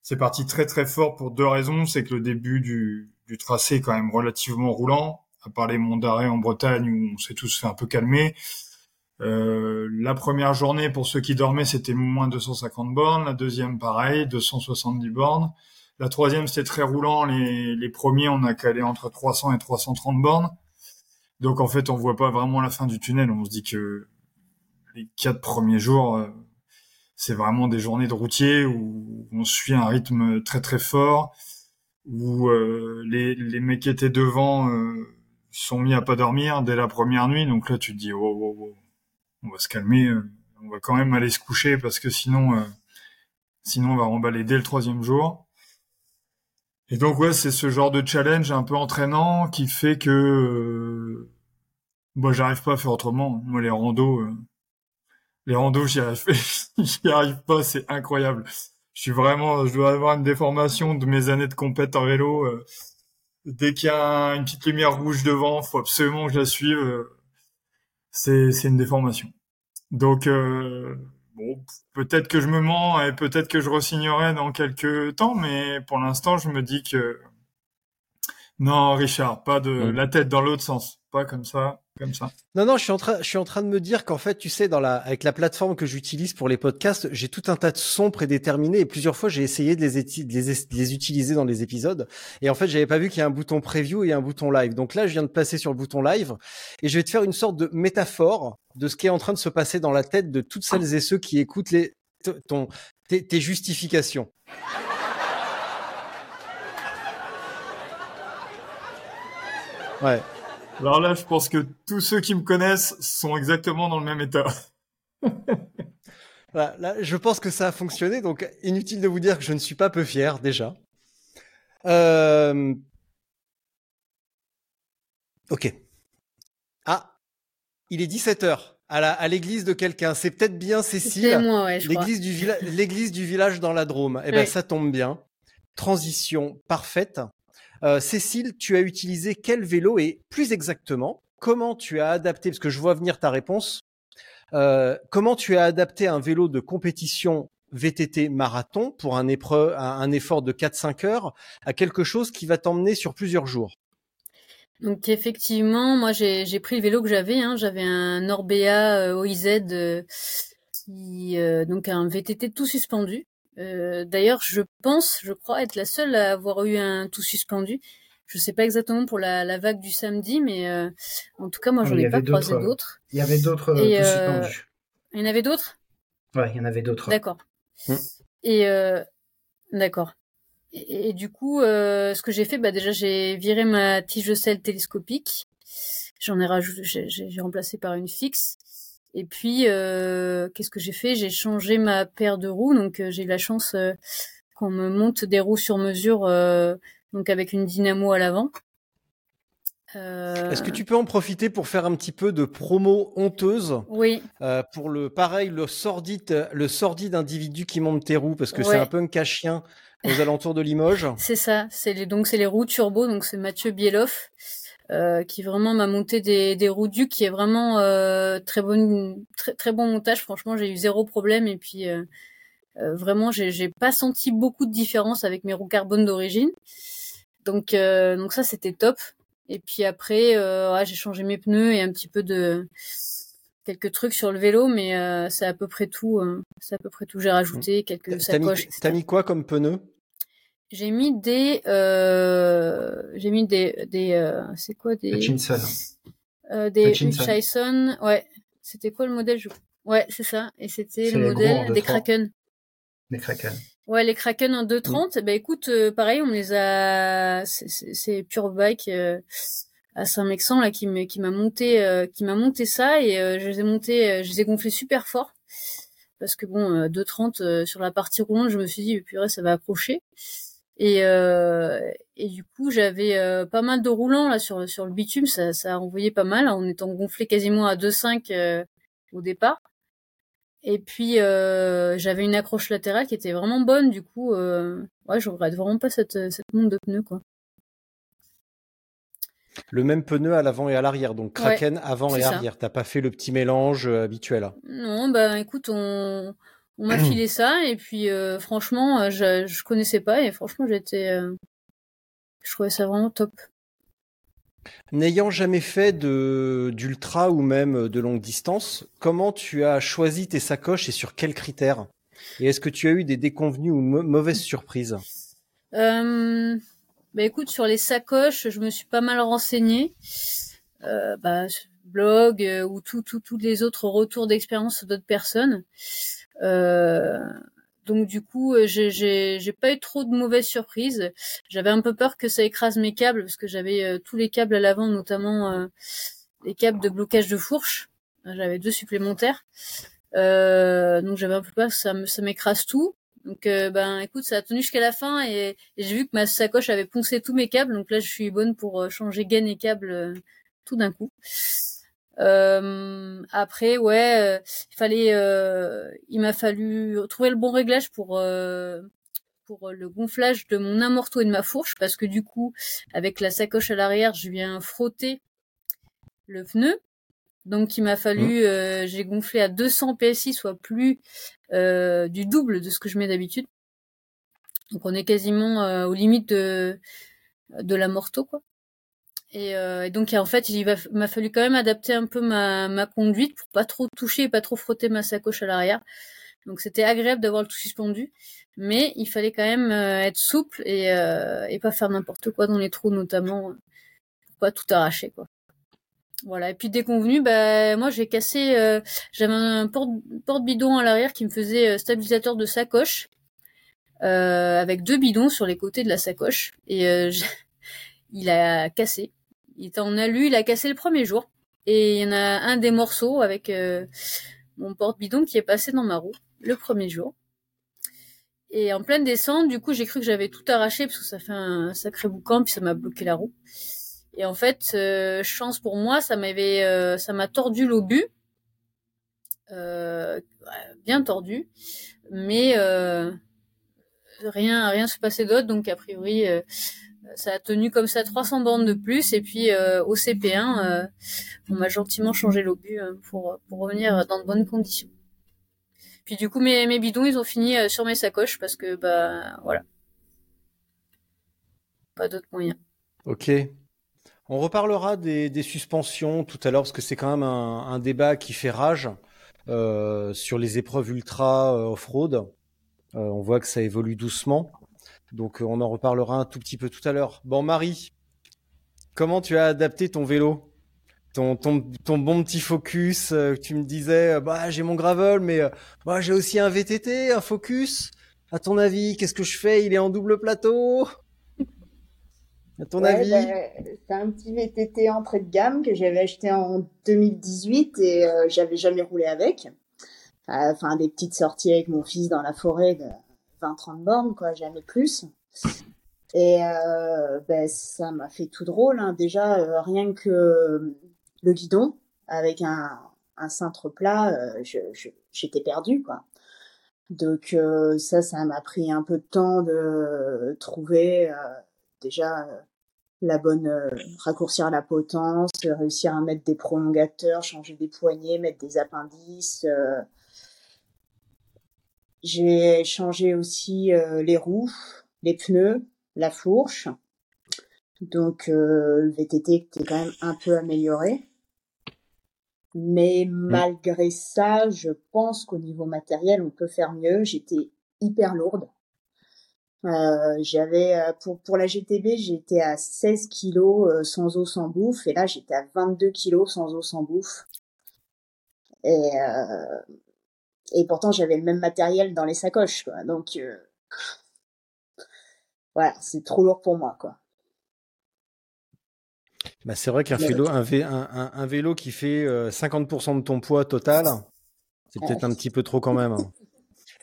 S5: c'est parti très très fort pour deux raisons. C'est que le début du, du tracé est quand même relativement roulant, à part les monts d'arrêt en Bretagne où on s'est tous fait un peu calmer. Euh, la première journée, pour ceux qui dormaient, c'était moins 250 bornes. La deuxième, pareil, 270 bornes. La troisième, c'était très roulant. Les, premiers, on a calé entre 300 et 330 bornes. Donc, en fait, on voit pas vraiment la fin du tunnel. On se dit que les quatre premiers jours, euh, c'est vraiment des journées de routier où on suit un rythme très très fort, où euh, les, les mecs qui étaient devant euh, sont mis à pas dormir dès la première nuit. Donc là, tu te dis, oh, oh, oh on va se calmer, on va quand même aller se coucher parce que sinon, sinon on va remballer dès le troisième jour. Et donc ouais, c'est ce genre de challenge un peu entraînant qui fait que euh, moi j'arrive pas à faire autrement. Moi les randos, euh, les randos [laughs] j'y arrive, pas, c'est incroyable. Je suis vraiment, je dois avoir une déformation de mes années de compète en vélo. euh, dès qu'il y a un- une petite lumière rouge devant, faut absolument que je la suive. euh, c'est c'est une déformation. Donc euh, bon, peut-être que je me mens et peut-être que je resignerai dans quelques temps, mais pour l'instant, je me dis que non, Richard, pas de
S1: Mm.
S5: la tête dans l'autre sens, pas comme ça,
S1: Non, non, je suis en train, je suis en train de me dire qu'en fait, tu sais, dans la, avec la plateforme que j'utilise pour les podcasts, j'ai tout un tas de sons prédéterminés et plusieurs fois, j'ai essayé de les, de les, es- de les utiliser dans les épisodes. Et en fait, j'avais pas vu qu'il y a un bouton preview et un bouton live. Donc là, je viens de passer sur le bouton live et je vais te faire une sorte de métaphore de ce qui est en train de se passer dans la tête de toutes celles et ceux qui écoutent les, ton, tes, tes justifications. Ouais.
S5: Alors là, je pense que tous ceux qui me connaissent sont exactement dans le même état. [laughs]
S1: Voilà, là, je pense que ça a fonctionné, donc inutile de vous dire que je ne suis pas peu fier déjà. Euh... Ok. Ah, il est 17h à la- à l'église de quelqu'un. C'est peut-être bien Cécile.
S2: C'est moi, ouais, je crois.
S1: L'église du, villa- l'église du village dans la Drôme. Eh ben,
S2: Ouais.
S1: ça tombe bien. Transition parfaite. Euh, Cécile, tu as utilisé quel vélo et plus exactement, comment tu as adapté, parce que je vois venir ta réponse, euh, comment tu as adapté un vélo de compétition VTT marathon pour un, épreuve, un, effort de 4-5 heures à quelque chose qui va t'emmener sur plusieurs jours?
S2: Donc effectivement, moi j'ai pris le vélo que j'avais. Hein. J'avais un Orbea euh, OIZ qui donc un VTT tout suspendu. Euh, D'ailleurs, je pense, je crois être la seule à avoir eu un tout suspendu. Je sais pas exactement pour la, la vague du samedi, mais euh, en tout cas moi
S3: Non,
S2: j'en ai pas croisé
S3: d'autres. Il y avait d'autres euh, tout suspendus.
S2: Il y en avait d'autres?
S3: Ouais, il y en avait d'autres.
S2: D'accord.
S1: Hmm.
S2: Et euh, d'accord. Et, et du coup, euh, ce que j'ai fait, bah déjà j'ai viré ma tige de sel télescopique. J'en ai rajouté, j'ai remplacé par une fixe. Et puis, euh, qu'est-ce que j'ai fait? J'ai changé ma paire de roues. Donc, euh, j'ai eu la chance euh, qu'on me monte des roues sur mesure, donc avec une dynamo à l'avant. Euh,
S1: Est-ce que tu peux en profiter pour faire un petit peu de promo honteuse
S2: Oui,
S1: euh, pour le pareil le sordide le sordide individu qui monte tes roues? Parce que c'est un punk à chien aux alentours de Limoges. [laughs]
S2: C'est ça, c'est les, donc c'est les roues turbo, donc c'est Mathieu Bieloff euh, qui vraiment m'a monté des, des roues Duc, qui est vraiment euh, très bon, très, très bon montage. Franchement, j'ai eu zéro problème et puis euh, euh, vraiment, j'ai pas senti beaucoup de différence avec mes roues carbone d'origine. Donc euh, donc ça c'était top. Et puis après, euh, ouais, j'ai changé mes pneus et un petit peu de quelques trucs sur le vélo, mais euh, c'est à peu près tout. euh, c'est à peu près tout. J'ai rajouté quelques
S1: T'as mis,
S2: sacoches.
S1: t'as mis quoi comme pneu?
S2: J'ai mis des, euh, j'ai mis des, des, euh, c'est quoi des,
S3: Hutchinson.
S2: euh, des
S3: Hutchinson.
S2: Ouais, c'était quoi le modèle je- Ouais, c'est ça. Et c'était le modèle des
S3: 2.3.
S2: Kraken.
S3: Les Kraken.
S2: Ouais, les Kraken en 2.30. Bah écoute, euh, pareil, on me les a, c'est- Pure Bike euh, à Saint-Mexan là qui m'a qui m'a monté, euh, qui m'a monté ça et euh, je les ai montés, euh, je les ai gonflés super fort parce que bon, euh, 2.30 euh, sur la partie roulante, je me suis dit purée, ça va accrocher. Et euh, et du coup, j'avais euh, pas mal de roulants là sur sur le bitume, ça ça a envoyé pas mal en étant gonflé quasiment à 2.5 euh, au départ. Et puis euh, j'avais une accroche latérale qui était vraiment bonne, du coup, euh, ouais, je regrette vraiment pas cette cette monte de pneus quoi.
S1: Le même pneu à l'avant et à l'arrière, donc Kraken avant et
S2: ça.
S1: arrière. T'as pas fait le petit mélange habituel.
S2: Non, bah écoute, on on m'a filé ça et puis euh, franchement, euh, je je connaissais pas et franchement j'étais, euh, je trouvais ça vraiment top.
S1: N'ayant jamais fait de d'ultra ou même de longue distance, comment tu as choisi tes sacoches et sur quels critères? Et est-ce que tu as eu des déconvenues ou mau- mauvaises surprises?
S2: Euh, bah écoute, sur les sacoches, je me suis pas mal renseignée. Euh, bah, blog euh, ou tout, tout, tous les autres retours d'expérience d'autres personnes. Euh, donc du coup, euh, j'ai, pas eu trop de mauvaises surprises. J'avais un peu peur que ça écrase mes câbles parce que j'avais euh, tous les câbles à l'avant, notamment les câbles de blocage de fourche. J'avais deux supplémentaires. Euh, donc j'avais un peu peur que ça, m'écrase tout. Donc ben écoute, ça a tenu jusqu'à la fin et, j'ai vu que ma sacoche avait poncé tous mes câbles. Donc là, je suis bonne pour changer gaine et câble tout d'un coup. Euh, après, ouais, euh, il fallait, euh, il m'a fallu trouver le bon réglage pour euh, pour le gonflage de mon amorto et de ma fourche parce que du coup, avec la sacoche à l'arrière, je viens frotter le pneu. Donc il m'a fallu, euh, j'ai gonflé à 200 PSI, soit plus euh, du double de ce que je mets d'habitude. Donc on est quasiment euh, aux limites de de la morto quoi. Et, euh, donc en fait il m'a fallu quand même adapter un peu ma, conduite pour pas trop toucher et pas trop frotter ma sacoche à l'arrière. Donc c'était agréable d'avoir le tout suspendu, mais il fallait quand même euh, être souple et, euh, et pas faire n'importe quoi dans les trous notamment, euh, pas tout arracher quoi. Voilà. Et puis déconvenu, bah moi j'ai cassé, euh, j'avais un porte, porte bidon à l'arrière qui me faisait stabilisateur de sacoche avec deux bidons sur les côtés de la sacoche et [laughs] il a cassé. Il en alu, il a cassé le premier jour et il y en a un des morceaux avec euh, mon porte bidon qui est passé dans ma roue le premier jour. Et en pleine descente, du coup, j'ai cru que j'avais tout arraché parce que ça fait un sacré boucan puis ça m'a bloqué la roue. Et en fait, euh, chance pour moi, ça m'avait, euh, ça m'a tordu l'obus, bien tordu, mais rien, rien se passait d'autre. Donc a priori, ça a tenu comme ça 300 bornes de plus. Et puis euh, au CP1, euh, on m'a gentiment changé l'obus euh, pour pour revenir dans de bonnes conditions. Puis du coup, mes, bidons, ils ont fini euh, sur mes sacoches parce que bah voilà, pas d'autre moyen.
S1: Ok. On reparlera des, suspensions tout à l'heure parce que c'est quand même un, débat qui fait rage sur les épreuves ultra off-road. On voit que ça évolue doucement. Donc euh, on en reparlera un tout petit peu tout à l'heure. Bon Marie, comment tu as adapté ton vélo? Ton, ton, ton bon petit focus, euh, tu me disais, euh, bah j'ai mon gravel, mais euh, bah, j'ai aussi un VTT, un focus. À ton avis, qu'est-ce que je fais? Il est en double plateau? À ton
S4: Ouais,
S1: avis?
S4: bah, c'est un petit VTT entrée de gamme que j'avais acheté en 2018 et j'avais jamais roulé avec. Enfin, des petites sorties avec mon fils dans la forêt de 20-30 bornes, quoi, jamais plus. Et euh, ben, ça m'a fait tout drôle. Hein. Déjà, euh, rien que le guidon, avec un, un cintre plat, euh, je, je- j'étais perdue, quoi. Donc euh, ça, ça m'a pris un peu de temps de trouver déjà la bonne raccourcir la potence, réussir à mettre des prolongateurs, changer des poignées, mettre des appendices. J'ai changé aussi euh, les roues, les pneus, la fourche. Donc euh, le VTT était quand même un peu amélioré. Mais malgré ça, je pense qu'au niveau matériel, on peut faire mieux. J'étais hyper lourde. Euh, j'avais euh, pour pour la GTB, j'étais à 16 kilos euh, sans eau sans bouffe et là j'étais à 22 kilos sans eau sans bouffe. Et euh, et pourtant j'avais le même matériel dans les sacoches quoi. Donc euh, voilà, c'est trop lourd pour moi quoi.
S1: Bah, c'est vrai qu'un vélo, un, vé- un- un- un vélo qui fait euh, 50% de ton poids total, c'est peut-être un petit peu trop quand même. hein.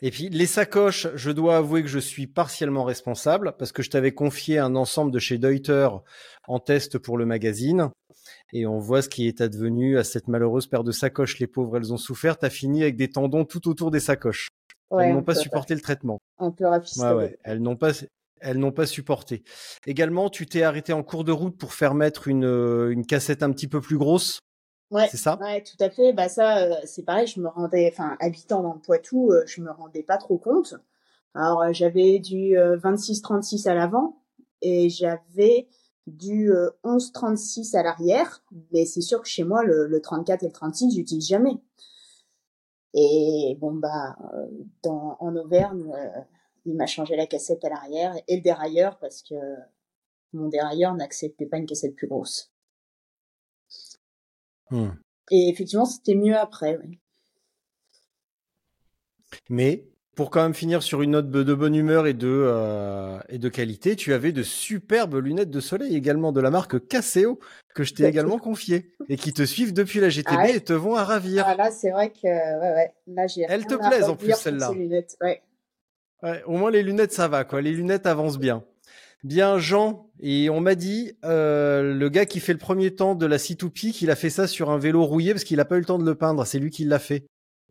S1: Et puis les sacoches, je dois avouer que je suis partiellement responsable parce que je t'avais confié un ensemble de chez Deuter en test pour le magazine. Et on voit ce qui est advenu à cette malheureuse paire de sacoches. Les pauvres, elles ont souffert. T'as fini avec des tendons tout autour des sacoches.
S4: Ouais,
S1: elles
S4: on
S1: n'ont pas supporté le traitement.
S4: On peut.
S1: Ouais, ouais. Elles n'ont pas, elles n'ont pas supporté. Également, tu t'es arrêté en cours de route pour faire mettre une, euh, une cassette un petit peu plus grosse.
S4: Ouais,
S1: C'est ça?
S4: Ouais, tout à fait. Bah ça, euh, c'est pareil. Je me rendais, enfin, habitant dans le Poitou, euh, je me rendais pas trop compte. Alors euh, j'avais du euh, 26-36 à l'avant et j'avais du euh, 11-36 à l'arrière. Mais c'est sûr que chez moi, le, le 34 et le 36, j'utilise jamais. Et bon bah, euh, dans en Auvergne, euh, il m'a changé la cassette à l'arrière et le dérailleur parce que mon dérailleur n'acceptait pas une cassette plus grosse.
S1: Hmm.
S4: Et effectivement, c'était mieux après.
S1: Mais pour quand même finir sur une note de bonne humeur et de, euh, et de qualité, tu avais de superbes lunettes de soleil également de la marque Caseo que je t'ai également confié et qui te suivent depuis la GTB
S4: Ah ouais
S1: et te vont à ravir.
S4: Ah là, c'est vrai que ouais, ouais. Là, j'ai
S1: Elles te plaisent en plus, celles-là.
S4: Ouais.
S1: Ouais, au moins les lunettes ça va quoi, les lunettes avancent bien. Bien Jean, et on m'a dit euh, le gars qui fait le premier temps de la C2P qu'il a fait ça sur un vélo rouillé parce qu'il a pas eu le temps de le peindre, c'est lui qui l'a fait.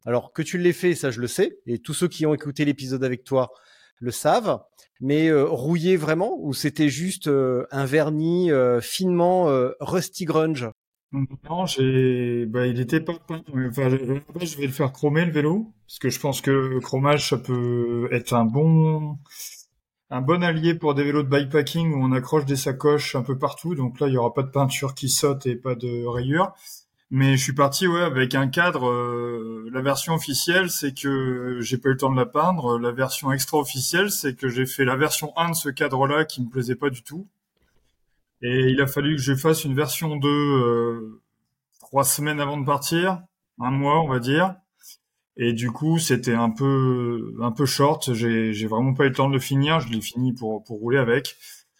S1: Alors que tu l'aies fait, ça je le sais, et tous ceux qui ont écouté l'épisode avec toi le savent, mais euh, rouillé vraiment ou c'était juste euh, un vernis finement rusty grunge?
S5: Non, bah, il était pas peint. Enfin, je vais le faire chromer le vélo, parce que je pense que le chromage, ça peut être un bon, un bon allié pour des vélos de bikepacking où on accroche des sacoches un peu partout. Donc là, il y aura pas de peinture qui saute et pas de rayures. Mais je suis parti, ouais, avec un cadre. euh, la version officielle, c'est que j'ai pas eu le temps de la peindre. La version extra officielle, c'est que j'ai fait la version 1 de ce cadre-là qui me plaisait pas du tout. Et il a fallu que je fasse une version 2 euh, trois semaines avant de partir, un mois on va dire. Et du coup, c'était un peu un peu short. J'ai j'ai vraiment pas eu le temps de le finir. Je l'ai fini pour pour rouler avec.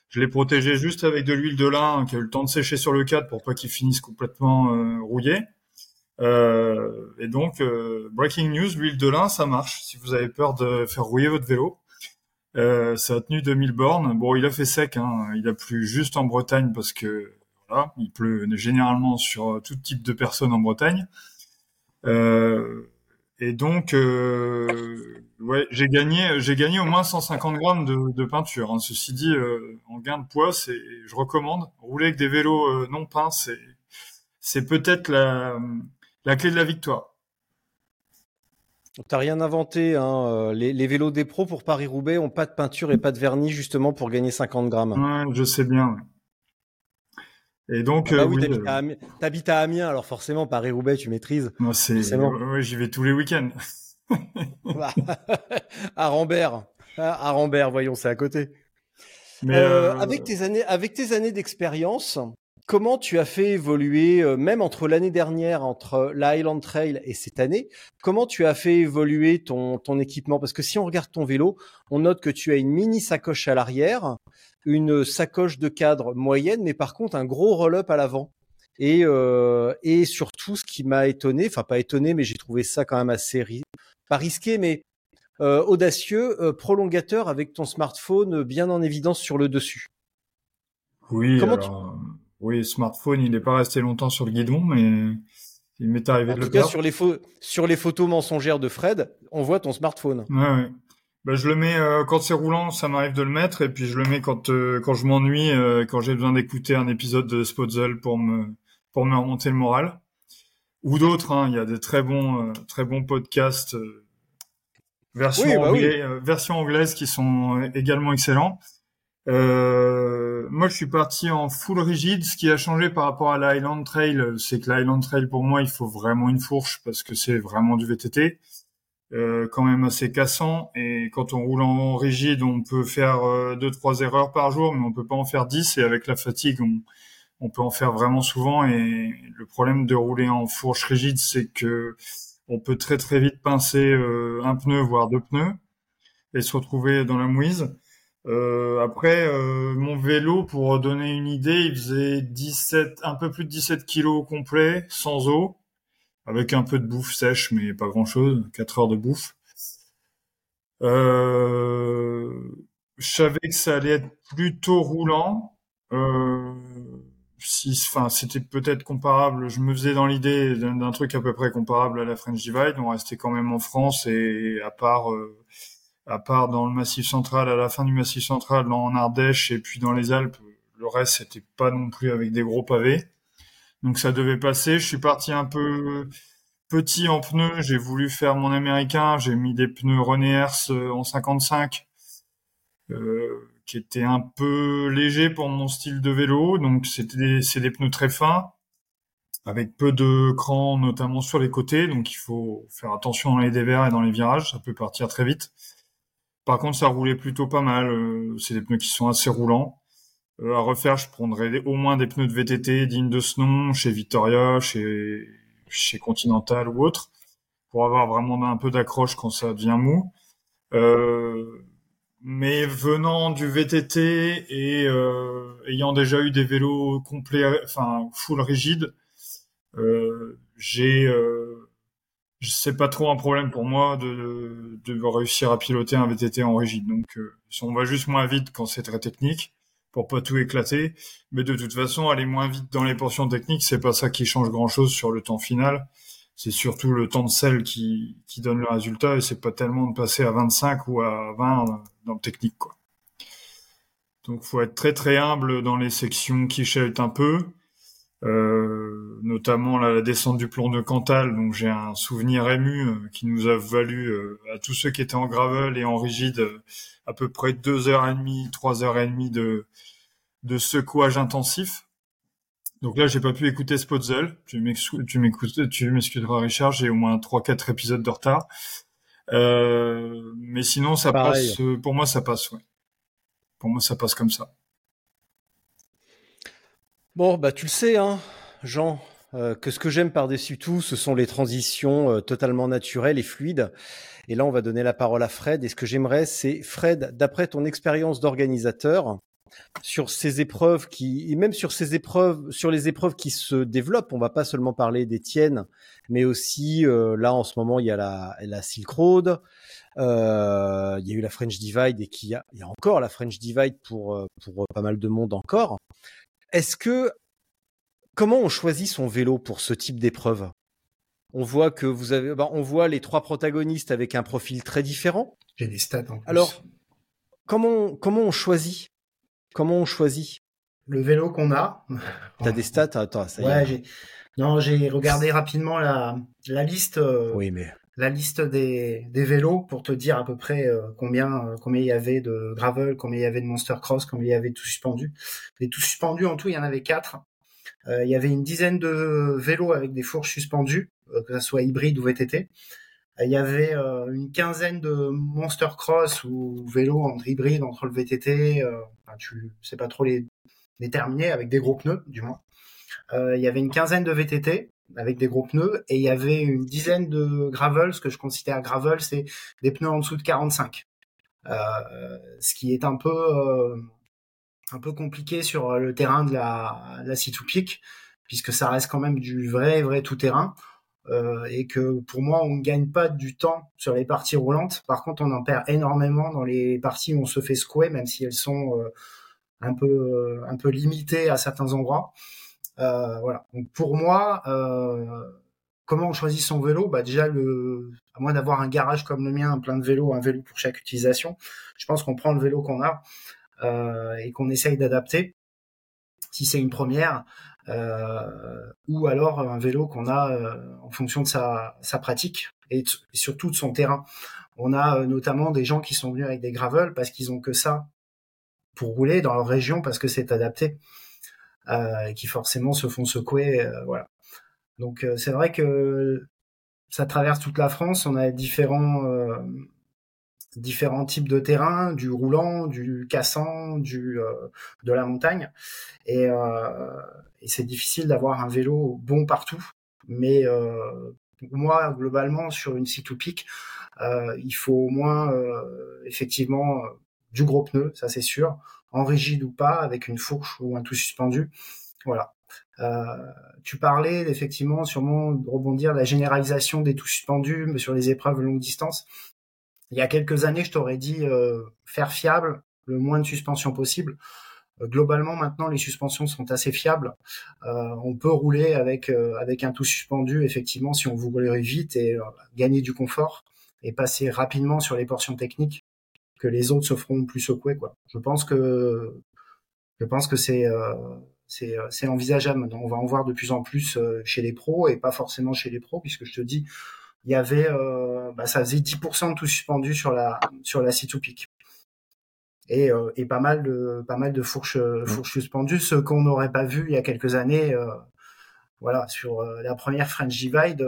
S5: Je l'ai protégé juste avec de l'huile de lin qui a eu le temps de sécher sur le cadre pour pas qu'il finisse complètement euh, rouillé. Euh, et donc, euh, breaking news, l'huile de lin, ça marche. Si vous avez peur de faire rouiller votre vélo, euh, ça a tenu 2000 bornes. Bon, il a fait sec, hein. il a plu juste en Bretagne parce que voilà, il pleut généralement sur tout type de personnes en Bretagne. Euh, et donc, euh, ouais, j'ai gagné, j'ai gagné au moins 150 grammes de, de peinture. hein. Ceci dit, euh, en gain de poids, c'est, je recommande. Rouler avec des vélos euh, non peints, c'est, c'est peut-être la, la clé de la victoire.
S1: T'as rien inventé, hein. Les, les vélos des pros pour Paris-Roubaix ont pas de peinture et pas de vernis justement pour gagner 50 grammes.
S5: Ouais, je sais bien. Et donc,
S1: Ah bah
S5: euh,
S1: oui,
S5: oui,
S1: t'habites
S5: euh,
S1: à t'habites à Amiens, alors forcément Paris-Roubaix tu maîtrises.
S5: moi, c'est, ouais, j'y vais tous les week-ends.
S1: Bah, [laughs] à Rambert, à à Rambert, voyons, c'est à côté.
S5: Mais
S1: Euh,
S5: euh,
S1: Avec tes années, avec tes années d'expérience, comment tu as fait évoluer, euh, même entre l'année dernière, entre la Highland Trail et cette année, comment tu as fait évoluer ton, ton équipement? Parce que si on regarde ton vélo, on note que tu as une mini sacoche à l'arrière, une sacoche de cadre moyenne, mais par contre un gros roll-up à l'avant. Et, euh, et surtout, ce qui m'a étonné, enfin pas étonné, mais j'ai trouvé ça quand même assez ri- pas risqué, mais euh, audacieux, euh, prolongateur avec ton smartphone bien en évidence sur le dessus.
S5: oui,
S1: comment
S5: alors, oui, smartphone, il n'est pas resté longtemps sur le guidon, mais il m'est arrivé
S1: En
S5: de
S1: tout
S5: le
S1: cas,
S5: perdre.
S1: sur les, sur les photos mensongères de Fred, on voit ton smartphone.
S5: Ouais, ouais. Bah, je le mets euh, quand c'est roulant, ça m'arrive de le mettre, et puis je le mets quand euh, quand je m'ennuie, euh, quand j'ai besoin d'écouter un épisode de Spotzel pour me pour me remonter le moral, ou d'autres. Hein, il y a des très bons très bons podcasts version
S1: Oui, bah
S5: anglais- version anglaise qui sont également excellents. Euh, moi, je suis parti en full rigide. Ce qui a changé par rapport à l'Highland Trail, c'est que l'Highland Trail, pour moi, il faut vraiment une fourche parce que c'est vraiment du VTT, euh, quand même assez cassant. Et quand on roule en rigide, on peut faire euh, deux, trois erreurs par jour, mais on peut pas en faire dix. Et avec la fatigue, on, on peut en faire vraiment souvent. Et le problème de rouler en fourche rigide, c'est que on peut très très vite pincer euh, un pneu, voire deux pneus, et se retrouver dans la mouise. Euh, après, euh, mon vélo, pour donner une idée, il faisait 17, un peu plus de 17 kilos complet, sans eau, avec un peu de bouffe sèche, mais pas grand chose, 4 heures de bouffe. Euh, je savais que ça allait être plutôt roulant. Euh, si, enfin, c'était peut-être comparable. Je me faisais dans l'idée d'un truc à peu près comparable à la French Divide. On restait quand même en France et à part euh, à part dans le Massif central, à la fin du Massif central, en Ardèche et puis dans les Alpes, le reste c'était pas non plus avec des gros pavés. Donc ça devait passer. Je suis parti un peu petit en pneus. J'ai voulu faire mon américain. J'ai mis des pneus René Hers euh, en 55, euh, qui étaient un peu légers pour mon style de vélo. Donc c'était c'est des pneus très fins avec peu de crans, notamment sur les côtés. Donc il faut faire attention dans les dévers et dans les virages. Ça peut partir très vite. Par contre, ça roulait plutôt pas mal. Euh, c'est des pneus qui sont assez roulants. Euh, à refaire, je prendrais au moins des pneus de VTT dignes de ce nom, chez Victoria, chez, Continental ou autre, pour avoir vraiment un peu d'accroche quand ça devient mou. Euh, mais venant du VTT et ayant déjà eu des vélos complets, enfin full rigide, j'ai c'est pas trop un problème pour moi de, de, réussir à piloter un VTT en rigide. Donc, euh, on va juste moins vite quand c'est très technique pour pas tout éclater. Mais de toute façon, aller moins vite dans les portions techniques, c'est pas ça qui change grand chose sur le temps final. C'est surtout le temps de sel qui, qui donne le résultat et c'est pas tellement de passer à 25 ou à 20 dans le technique, quoi. Donc, faut être très très humble dans les sections qui chahutent un peu notamment la, descente du plomb de Cantal. Donc j'ai un souvenir ému euh, qui nous a valu euh, à tous ceux qui étaient en gravel et en rigide à peu près deux heures et demie, trois heures et demie de de secouage intensif. Donc là, j'ai pas pu écouter Spotzel. Tu m'écoutes, tu m'excuseras, Richard. J'ai au moins trois, quatre épisodes de retard. Euh, mais sinon, ça passe. Pour moi, ça passe. Ouais. Pour moi, ça passe comme ça.
S1: Bon, bah tu le sais, hein, Jean, euh, que ce que j'aime par-dessus tout, ce sont les transitions euh, totalement naturelles et fluides. Et là, on va donner la parole à Fred. Et ce que j'aimerais, c'est Fred, d'après ton expérience d'organisateur, sur ces épreuves qui, et même sur ces épreuves, sur les épreuves qui se développent, on va pas seulement parler des tiennes, mais aussi euh, là en ce moment il y a la, la Silk Road, euh, il y a eu la French Divide et qui a, il y a encore la French Divide pour pour pas mal de monde encore. Est-ce que comment on choisit son vélo pour ce type d'épreuve? On voit que vous avez, bah, on voit les trois protagonistes avec un profil très différent.
S3: J'ai des stats. En plus.
S1: Alors, comment comment on choisit? Comment on choisit?
S3: Le vélo qu'on a. [laughs]
S1: T'as des stats? Attends, ça
S3: ouais, j'ai non, j'ai regardé rapidement la la liste. Euh,
S1: oui, mais
S3: la liste des, vélos pour te dire à peu près euh, combien euh, combien il y avait de gravel, combien il y avait de monster cross, combien il y avait tout suspendu. Les tout suspendus en tout, il y en avait quatre. Euh, il y avait une dizaine de vélos avec des fourches suspendues, que ce soit hybride ou VTT. Il y avait une quinzaine de monster cross ou vélos entre hybride entre le VTT, enfin, tu sais pas trop les déterminer avec des gros pneus du moins. il y avait une quinzaine de VTT avec des gros pneus et il y avait une dizaine de gravel. Ce que je considère gravel, c'est des pneus en dessous de 45. Euh, ce qui est un peu euh, un peu compliqué sur le terrain de la, la C2 Peak, puisque ça reste quand même du vrai vrai tout terrain. Euh, et que pour moi on ne gagne pas du temps sur les parties roulantes. Par contre, on en perd énormément dans les parties où on se fait secouer, même si elles sont euh, un peu un peu limitées à certains endroits. Euh, voilà. Donc pour moi, euh, comment on choisit son vélo? Bah déjà, le, à moins d'avoir un garage comme le mien, plein de vélos, un vélo pour chaque utilisation, je pense qu'on prend le vélo qu'on a euh, et qu'on essaye d'adapter. Si c'est une première, euh, ou alors un vélo qu'on a euh, en fonction de sa, sa pratique et, et, surtout de son terrain. On a euh, notamment des gens qui sont venus avec des gravels parce qu'ils ont que ça pour rouler dans leur région parce que c'est adapté, qui forcément se font secouer, euh, voilà. Donc euh, c'est vrai que ça traverse toute la France. On a différents différents types de terrains, du roulant, du cassant, du de la montagne, et, et c'est difficile d'avoir un vélo bon partout. Mais moi, globalement, sur une site euh, il faut au moins euh, effectivement du gros pneu, ça c'est sûr, en rigide ou pas, avec une fourche ou un tout suspendu. Voilà. Euh, tu parlais effectivement sûrement de rebondir la généralisation des tout suspendus mais sur les épreuves longue distance. Il y a quelques années, je t'aurais dit euh, faire fiable, le moins de suspension possible. Euh, globalement, maintenant, les suspensions sont assez fiables. On peut rouler avec avec un tout suspendu, effectivement, si on veut rouler vite et gagner du confort et passer rapidement sur les portions techniques que les autres se feront plus secouer quoi. Je pense que je pense que c'est euh, c'est euh, c'est envisageable. On va en voir de plus en plus euh, chez les pros et pas forcément chez les pros puisque je te dis il y avait bah, ça faisait 10% de tout suspendu sur la sur la c pic et, et pas mal de pas mal de fourches fourches suspendues ce qu'on n'aurait pas vu il y a quelques années voilà sur la première French Divide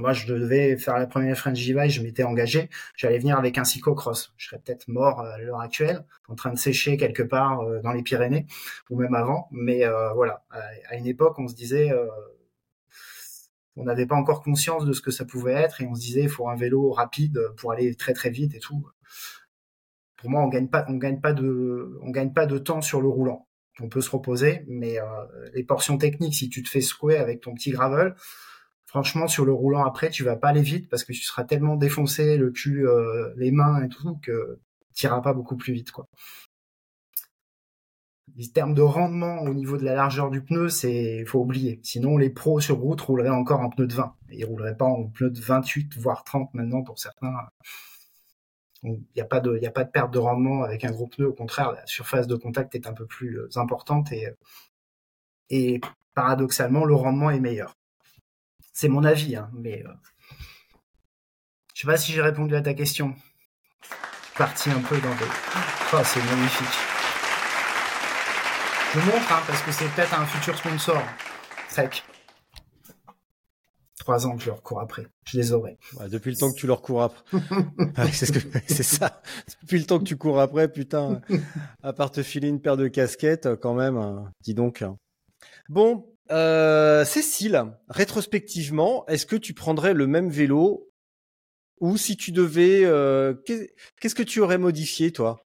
S3: moi, je devais faire la première French Divide, je m'étais engagé, j'allais venir avec un cyclocross. Je serais peut-être mort euh, à l'heure actuelle, en train de sécher quelque part euh, dans les Pyrénées, ou même avant. Mais euh, voilà, à une époque, on se disait, on n'avait pas encore conscience de ce que ça pouvait être, et on se disait, il faut un vélo rapide pour aller très très vite et tout. Pour moi, on gagne gagne pas de, gagne pas de temps sur le roulant. On peut se reposer, mais les portions techniques, si tu te fais secouer avec ton petit gravel, franchement, sur le roulant après, tu vas pas aller vite parce que tu seras tellement défoncé, le cul, euh, les mains et tout, que tu iras pas beaucoup plus vite, quoi. En termes de rendement au niveau de la largeur du pneu, c'est faut oublier. Sinon, les pros sur route rouleraient encore en pneu de 20. Ils rouleraient pas en pneu de 28, voire 30 maintenant pour certains. Il n'y a pas de, a pas de perte de rendement avec un gros pneu. Au contraire, la surface de contact est un peu plus euh, importante et paradoxalement, le rendement est meilleur. C'est mon avis, hein, mais euh, je sais pas si j'ai répondu à ta question. Parti un peu dans des. Oh, c'est magnifique. Je montre hein, parce que c'est peut-être un futur sponsor. Trek. Trois ans que je leur cours après. Je les aurai.
S1: depuis le temps que tu leur cours après. [laughs] [laughs] c'est ça. Depuis le temps que tu cours après, putain. À part te filer une paire de casquettes, quand même. Hein. dis donc. Bon, euh, Cécile, rétrospectivement, est-ce que tu prendrais le même vélo ou si tu devais, euh, qu'est-ce que tu aurais modifié toi?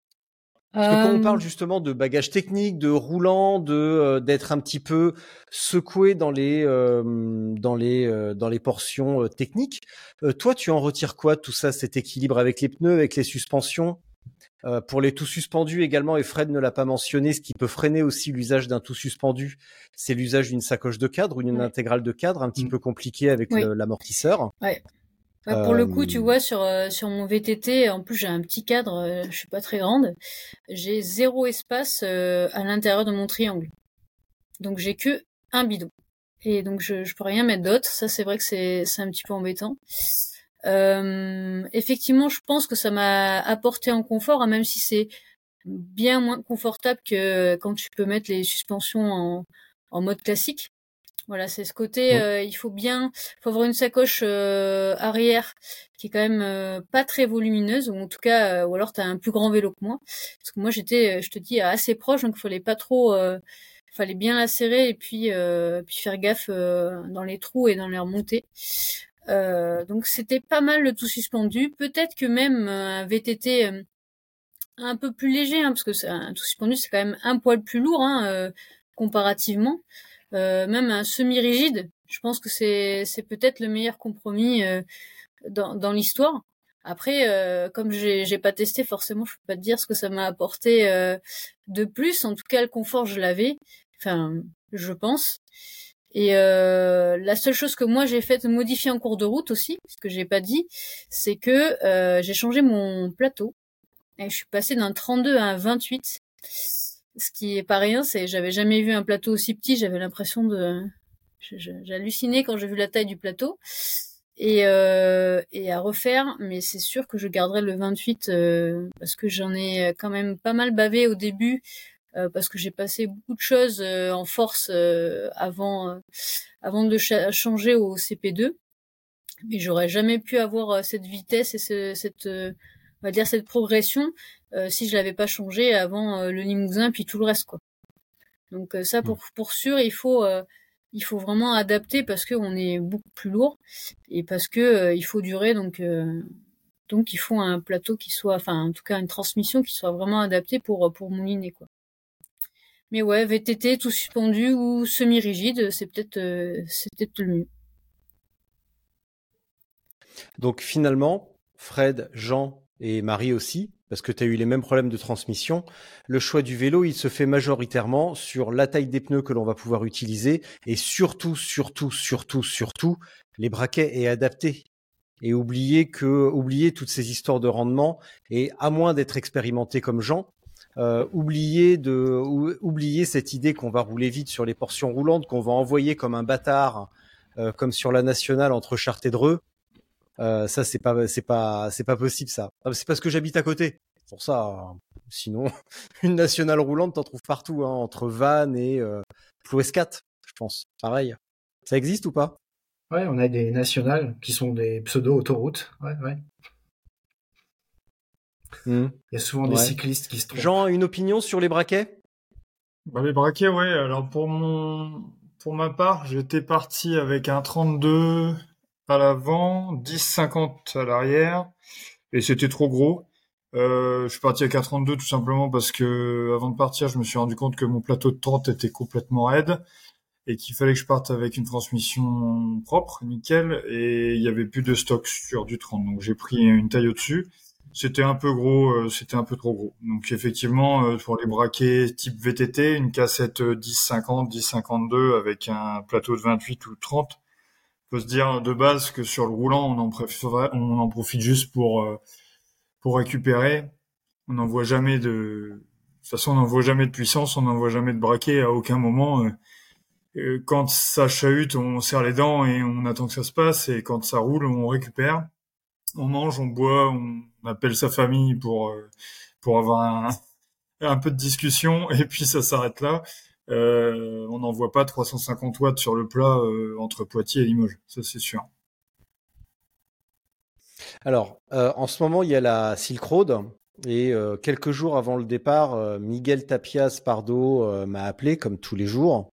S1: Parce que quand on parle euh. justement de bagages techniques, de roulant, de d'être un petit peu secoué dans les dans les dans les portions techniques, toi tu en retires quoi tout ça, cet équilibre avec les pneus, avec les suspensions? Euh, pour les tout suspendus également, et Fred ne l'a pas mentionné, ce qui peut freiner aussi l'usage d'un tout suspendu, c'est l'usage d'une sacoche de cadre ou d'une intégrale de cadre, un petit mm. peu compliqué avec l'amortisseur.
S2: Ouais. pour le coup, tu euh, vois, sur, euh, sur mon VTT, en plus j'ai un petit cadre, je suis pas très grande, j'ai zéro espace à l'intérieur de mon triangle. Donc j'ai que un bidon. Et donc je, je peux rien mettre d'autre, ça c'est vrai que c'est un petit peu embêtant. Euh, effectivement, je pense que ça m'a apporté en confort, hein, même si c'est bien moins confortable que quand tu peux mettre les suspensions en, en mode classique. Voilà, c'est ce côté. Euh, il faut bien, faut avoir une sacoche euh, arrière qui est quand même euh, pas très volumineuse, ou en tout cas, ou alors tu as un plus grand vélo que moi. Parce que moi, j'étais, je te dis, assez proche, donc il fallait pas trop, fallait bien la serrer et puis puis faire gaffe dans les trous et dans les remontées. Euh, donc c'était pas mal le tout suspendu. Peut-être que même euh, un VTT euh, un peu plus léger, hein, parce que un tout suspendu c'est quand même un poil plus lourd hein, comparativement. même un semi-rigide, je pense que c'est peut-être le meilleur compromis dans, dans l'histoire. Après, comme j'ai pas testé, forcément, je peux pas te dire ce que ça m'a apporté de plus. En tout cas, le confort, je l'avais. Enfin, je pense. Et euh, la seule chose que moi j'ai fait modifier en cours de route aussi, ce que j'ai pas dit, c'est que euh, j'ai changé mon plateau. Et je suis passée d'un 32 à un 28. Ce qui est pas rien, c'est j'avais jamais vu un plateau aussi petit, j'avais l'impression de j'hallucinais quand j'ai vu la taille du plateau. et, euh, et à refaire, mais c'est sûr que je garderai le 28 euh, parce que j'en ai quand même pas mal bavé au début parce que j'ai passé beaucoup de choses euh, en force euh, avant avant de changer au CP2, mais j'aurais jamais pu avoir cette vitesse et ce, cette on va dire cette progression si je l'avais pas changé avant le Limousin puis tout le reste quoi. Donc ça pour pour sûr il faut il faut vraiment adapter parce qu'on est beaucoup plus lourd et parce que euh, il faut durer donc euh, donc il faut un plateau qui soit enfin en tout cas une transmission qui soit vraiment adaptée pour pour mouliner quoi. Mais ouais, VTT tout suspendu ou semi-rigide, c'est peut-être euh, peut-être le mieux.
S1: Donc finalement, Fred, Jean et Marie aussi, parce que tu as eu les mêmes problèmes de transmission, le choix du vélo, il se fait majoritairement sur la taille des pneus que l'on va pouvoir utiliser et surtout, surtout, surtout, surtout, les braquets et adapter. Et oublier que, oublier toutes ces histoires de rendement et à moins d'être expérimenté comme Jean, euh, oublier de, oublier cette idée qu'on va rouler vite sur les portions roulantes, qu'on va envoyer comme un bâtard, euh, comme sur la nationale entre Chartres et Dreux. Euh, ça, c'est pas, c'est pas, c'est pas possible ça. C'est parce que j'habite à côté. Pour ça. Sinon, [laughs] une nationale roulante, t'en trouves partout, hein, entre Vannes et euh, Ploues 4, je pense. Pareil. Ça existe ou pas?
S3: Ouais, on a des nationales qui sont des pseudo-autoroutes. Ouais, ouais. Mmh. Il y a souvent des cyclistes qui se trompent.
S1: Jean, une opinion sur les braquets?
S5: Bah, Les braquets, ouais. Alors pour mon, pour ma part, j'étais parti avec un 32 à l'avant, 10-50 à l'arrière, et c'était trop gros. Euh, je suis parti à 4,32 tout simplement parce que avant de partir, je me suis rendu compte que mon plateau de 30 était complètement raide et qu'il fallait que je parte avec une transmission propre, nickel, et il y avait plus de stock sur du 30. Donc j'ai pris une taille au-dessus. C'était un peu gros, euh, c'était un peu trop gros. Donc effectivement, euh, pour les braquets type VTT, une cassette 10-50, 10-52 avec un plateau de 28 ou 30, faut se dire de base que sur le roulant, on en, on en profite juste pour euh, pour récupérer. On n'en voit jamais de, de toute façon, on n'en voit jamais de puissance, on n'en voit jamais de braquet à aucun moment. Euh, euh, quand ça chahute, on serre les dents et on attend que ça se passe. Et quand ça roule, on récupère. On mange, on boit, on appelle sa famille pour pour avoir un, peu de discussion [laughs] et puis ça s'arrête là. Euh, on n'en voit pas 350 watts sur le plat euh, entre Poitiers et Limoges, ça c'est sûr.
S1: Alors, euh, en ce moment, il y a la Silk Road. Et quelques jours avant le départ, Miguel Tapias Pardo m'a appelé, comme tous les jours,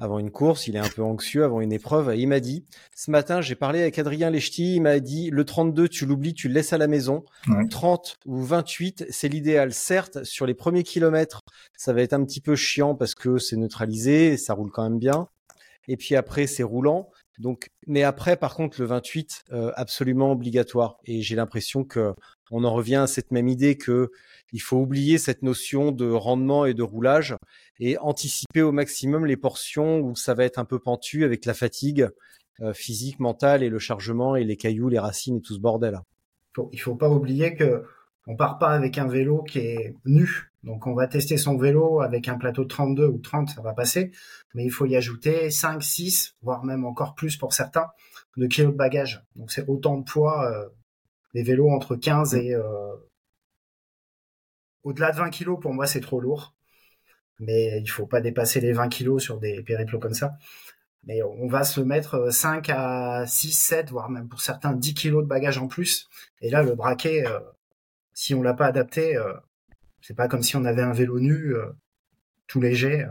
S1: avant une course, il est un peu anxieux avant une épreuve. il m'a dit, ce matin, j'ai parlé avec Adrien Lechty, il m'a dit, le 32, tu l'oublies, tu le laisses à la maison. 30 ou 28, c'est l'idéal. Certes, sur les premiers kilomètres, ça va être un petit peu chiant parce que c'est neutralisé, ça roule quand même bien. Et puis après, c'est roulant. Donc, mais après, par contre, le 28, euh, absolument obligatoire. Et j'ai l'impression que on en revient à cette même idée que il faut oublier cette notion de rendement et de roulage et anticiper au maximum les portions où ça va être un peu pentu avec la fatigue euh, physique, mentale et le chargement et les cailloux, les racines et tout ce bordel.
S3: Faut, il faut pas oublier que on part pas avec un vélo qui est nu. Donc on va tester son vélo avec un plateau de 32 ou 30, ça va passer. Mais il faut y ajouter 5, 6, voire même encore plus pour certains, de kilos de bagages. Donc c'est autant de poids, euh, des vélos entre 15 et... Euh, au-delà de 20 kilos, pour moi, c'est trop lourd. Mais il faut pas dépasser les 20 kilos sur des périples comme ça. Mais on va se mettre 5 à 6, 7, voire même pour certains 10 kilos de bagages en plus. Et là, le braquet, euh, si on l'a pas adapté, euh, c'est pas comme si on avait un vélo nu, euh, tout léger.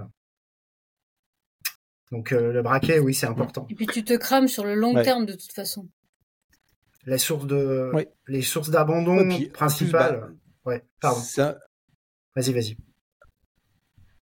S3: Donc le braquet, oui, c'est important.
S2: Et puis tu te crames sur le long terme de toute façon.
S3: Les sources de, les sources d'abandon principales. Bah, ouais, pardon. Vas-y, vas-y.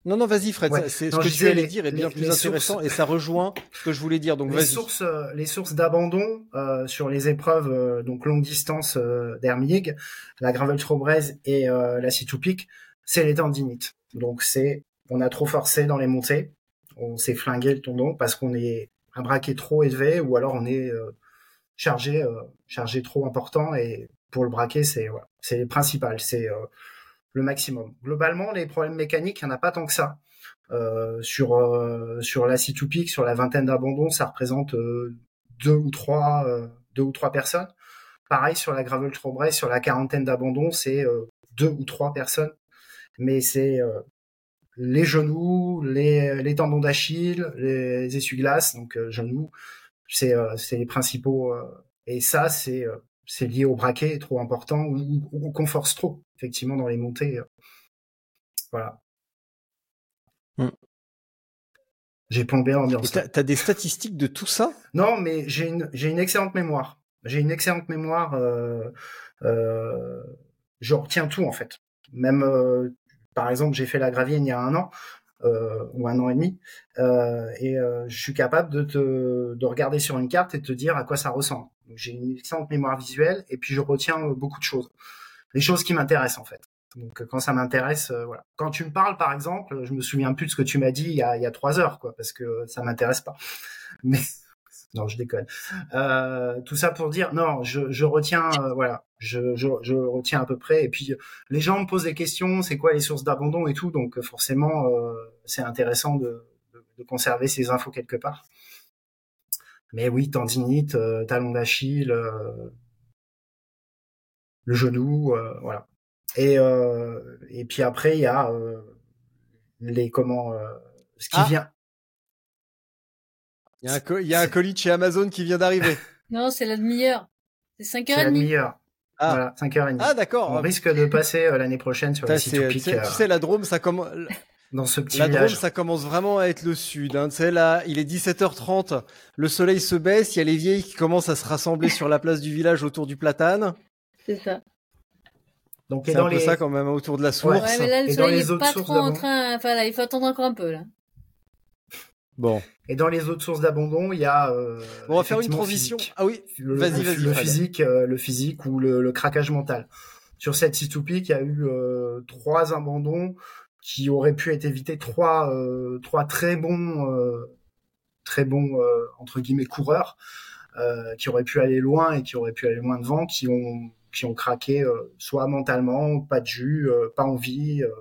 S1: Non, non, vas-y, Fred. C'est ce que tu allais dire est bien plus intéressant et ça rejoint ce que je voulais dire. Donc,
S3: les sources, euh, les sources d'abandon euh, sur les épreuves euh, donc longue distance euh, d'Hermig, la Gravel Trobrez et la Citoupic, c'est les tendinites. Donc, c'est on a trop forcé dans les montées, on s'est flingué le tendon parce qu'on est un braquet trop élevé ou alors on est chargé, chargé trop important et pour le braquet, c'est voilà, c'est le principal, c'est le maximum. Globalement, les problèmes mécaniques, il n'y en a pas tant que ça. Euh, sur euh, sur la C2Peak, sur la vingtaine d'abandons, ça représente euh, deux ou trois deux ou trois personnes. Pareil sur la gravel Trobray, sur la quarantaine d'abandons, c'est deux ou trois personnes. Mais c'est les genoux, les, les tendons d'Achille, les essuie-glaces, donc genoux, c'est c'est les principaux. et ça, c'est c'est lié au braquet trop important ou, ou qu'on force trop, effectivement, dans les montées. Voilà.
S1: Hmm.
S3: J'ai plombé l'ambiance.
S1: T'as as des statistiques de tout ça?
S3: Non, mais j'ai une, j'ai une excellente mémoire. J'ai une excellente mémoire. Euh, euh, je retiens tout en fait. Même, euh, par exemple, j'ai fait la gravienne il y a un an euh, ou un an et demi, euh, et euh, je suis capable de te, de regarder sur une carte et de te dire à quoi ça ressemble. J'ai une excellente mémoire visuelle et puis je retiens beaucoup de choses, les choses qui m'intéressent en fait. Donc quand ça m'intéresse, euh, voilà. Quand tu me parles, par exemple, je me souviens plus de ce que tu m'as dit il y a, il y a trois heures, quoi, parce que ça m'intéresse pas. [laughs] Mais non, je déconne. Euh, tout ça pour dire, non, je, je retiens, euh, voilà, je, je, je, retiens à peu près. Et puis les gens me posent des questions, c'est quoi les sources d'abandon et tout, donc forcément, euh, c'est intéressant de, de, de, conserver ces infos quelque part. Mais oui, tendinite, euh, talon d'Achille, le genou, voilà. Et, euh, et puis après, il y a euh, les comment euh, ce qui
S1: Ah.
S3: vient.
S1: Il y, a un co- il y a un colis de chez Amazon qui vient d'arriver. [laughs]
S2: Non, c'est la demi-heure. C'est
S3: C'est la
S2: 5h30.
S3: demi-heure.
S1: Ah.
S3: Voilà, 5h30.
S1: Ah, d'accord.
S3: On risque de passer euh, l'année prochaine sur
S1: Putain,
S3: le
S1: c'est-
S3: site
S1: tu
S3: Topic,
S1: sais,
S3: euh,
S1: tu sais, la Drôme, ça commence.
S3: Dans ce petit
S1: La Drôme,
S3: village.
S1: ça commence vraiment à être le sud. Hein. Tu sais, là, il est 17h30, le soleil se baisse, il y a les vieilles qui commencent à se rassembler sur la place du village autour du platane.
S2: C'est ça.
S3: Donc,
S1: C'est
S3: dans
S1: un peu
S3: les,
S1: ça quand même autour de la source.
S2: Ouais, mais là, le
S3: Et
S2: soleil
S3: les
S2: est
S3: autres
S2: pas
S3: sources
S2: trop en train. Enfin, là, il faut attendre encore un peu, là.
S1: Bon,
S3: et dans les autres sources d'abandon, il y a. euh,
S1: Bon, on va faire une transition.
S3: physique.
S1: Ah oui,
S3: le,
S1: vas-y, vas-y.
S3: le physique, euh, le physique ou le, le craquage mental. Sur cette Topic, il y a eu euh, trois abandons qui auraient pu être évités, trois, euh, trois très bons, euh, très bons euh, entre guillemets coureurs euh, qui auraient pu aller loin et qui auraient pu aller loin devant, qui ont qui ont craqué euh, soit mentalement, pas de jus, euh, pas envie, euh,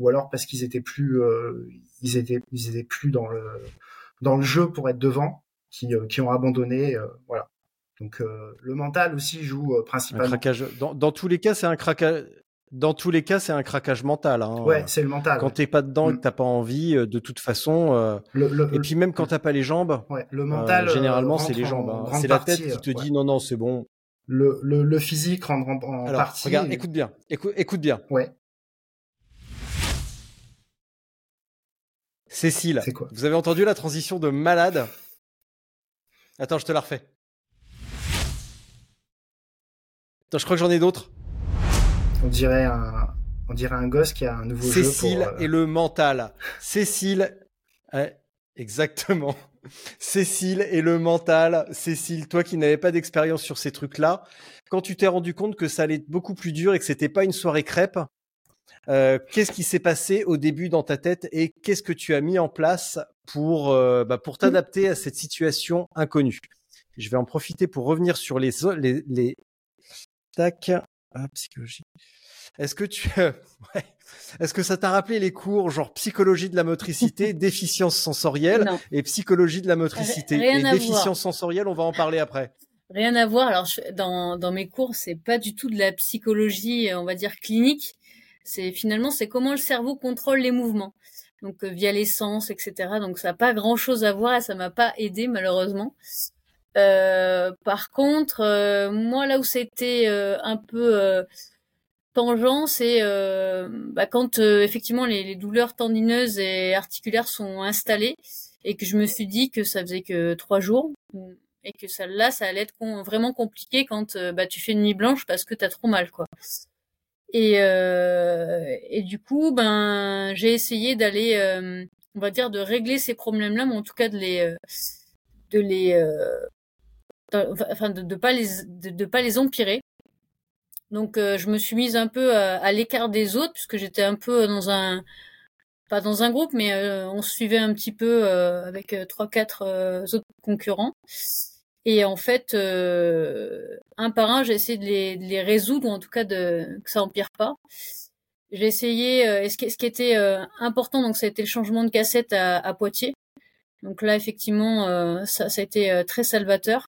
S3: ou alors parce qu'ils étaient plus, euh, ils étaient ils étaient plus dans le dans le jeu pour être devant, qui euh, qui ont abandonné, euh, voilà. Donc euh, le mental aussi joue euh,
S1: Un
S3: principalement.
S1: craquage. Dans, dans tous les cas, c'est un craquage. Dans tous les cas, c'est un craquage mental. Hein.
S3: Ouais, c'est le mental.
S1: Quand t'es pas dedans et
S3: Mm.
S1: que t'as pas envie, euh, de toute façon. euh,
S3: Le, le,
S1: Et puis même quand t'as pas les jambes,
S3: ouais, le
S1: euh,
S3: mental. euh,
S1: généralement c'est les jambes. hein. C'est la tête qui te dit non non c'est bon.
S3: Le, le, le physique rentre en, en
S1: Alors
S3: partie.
S1: regarde, écoute bien, écoute, écoute bien.
S3: Ouais.
S1: Cécile,
S3: C'est quoi?
S1: vous avez entendu la transition de malade? Attends, je te la refais. Attends, je crois que j'en ai d'autres.
S3: On dirait un, on dirait un gosse qui a un nouveau
S1: Cécile
S3: jeu pour. euh,
S1: et le mental. Cécile, ouais, exactement. Cécile et le mental. Cécile, toi qui n'avais pas d'expérience sur ces trucs-là, quand tu t'es rendu compte que ça allait être beaucoup plus dur et que c'était pas une soirée crêpe, euh, qu'est-ce qui s'est passé au début dans ta tête et qu'est-ce que tu as mis en place pour, euh, bah, pour t'adapter à cette situation inconnue? Je vais en profiter pour revenir sur les, les, les... Tac. Ah, psychologie. Est-ce que tu, [laughs] ouais. est-ce que ça t'a rappelé les cours genre psychologie de la motricité, [laughs] déficience sensorielle
S2: Non.
S1: et psychologie de la motricité
S2: Rien
S1: Et déficience
S2: voir.
S1: sensorielle, on va en parler après.
S2: Rien à voir. Alors, je- dans, dans mes cours, c'est pas du tout de la psychologie, euh, on va dire clinique. C'est finalement, c'est comment le cerveau contrôle les mouvements. Donc, euh, via les sens, etc. Donc, ça n'a pas grand chose à voir et ça m'a pas aidé, malheureusement. Euh, par contre, euh, moi, là où c'était euh, un peu tangent, c'est bah, quand effectivement les, douleurs tendineuses et articulaires sont installées et que je me suis dit que ça faisait que trois jours et que ça là ça allait être vraiment compliqué quand bah tu fais une nuit blanche parce que t'as trop mal quoi. Et euh, et du coup ben j'ai essayé d'aller euh, on va dire de régler ces problèmes là mais en tout cas de les de les enfin de, de pas les de, de pas les empirer. Donc euh, je me suis mise un peu à, à l'écart des autres puisque j'étais un peu dans un pas dans un groupe mais euh, on se suivait un petit peu euh, avec euh, trois quatre euh, autres concurrents. Et en fait euh, un par un j'ai essayé de les, de les résoudre ou en tout cas de que ça empire pas. J'ai essayé euh, et ce qui, ce qui était euh, important donc ça a été le changement de cassette à, à Poitiers donc là effectivement euh, ça, ça a été euh, très salvateur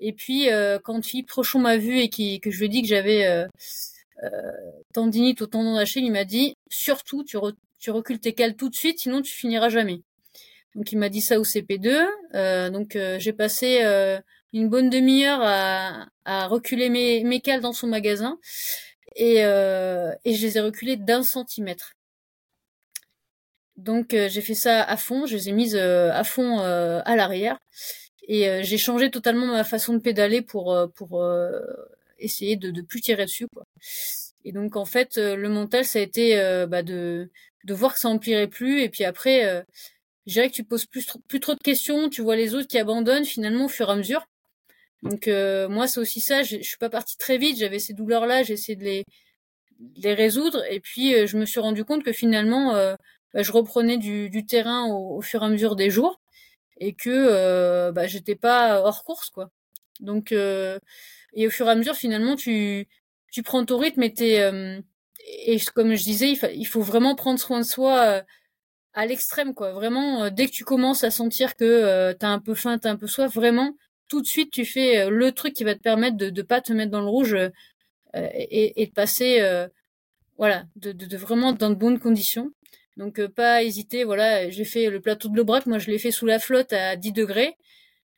S2: Et puis euh, quand Philippe Rochon m'a vu et que je lui ai dit que j'avais euh, tendinite au tendon d'Achille, il m'a dit surtout tu, re- tu recules tes cales tout de suite, sinon tu finiras jamais. Donc il m'a dit ça au CP2. Euh, donc j'ai passé une bonne demi-heure à, à reculer mes, mes cales dans son magasin et, et je les ai reculées d'un centimètre. Donc euh, j'ai fait ça à fond, je les ai mises euh, à fond euh, à l'arrière. Et euh, j'ai changé totalement ma façon de pédaler pour euh, pour euh, essayer de de plus tirer dessus quoi. Et donc en fait le mental ça a été bah, de de voir que ça empirait plus. Et puis après je dirais que tu poses plus trop, plus trop de questions, tu vois les autres qui abandonnent finalement au fur et à mesure. Donc moi c'est aussi ça, je suis pas partie très vite, j'avais ces douleurs là, j'ai essayé de les de les résoudre. Et puis je me suis rendu compte que finalement bah, je reprenais du, du terrain au, au fur et à mesure des jours et que euh, bah, j'étais pas hors course quoi. Donc euh, et au fur et à mesure finalement tu tu prends ton rythme et t'es euh, et comme je disais il, il faut vraiment prendre soin de soi euh, à l'extrême quoi. Vraiment euh, dès que tu commences à sentir que euh, t'as un peu faim, t'as un peu soif, vraiment tout de suite tu fais le truc qui va te permettre de de pas te mettre dans le rouge et, et de passer voilà de, de vraiment dans de bonnes conditions. Donc euh, pas hésiter, voilà, j'ai fait le plateau de l'Aubrac, moi je l'ai fait sous la flotte à 10 degrés.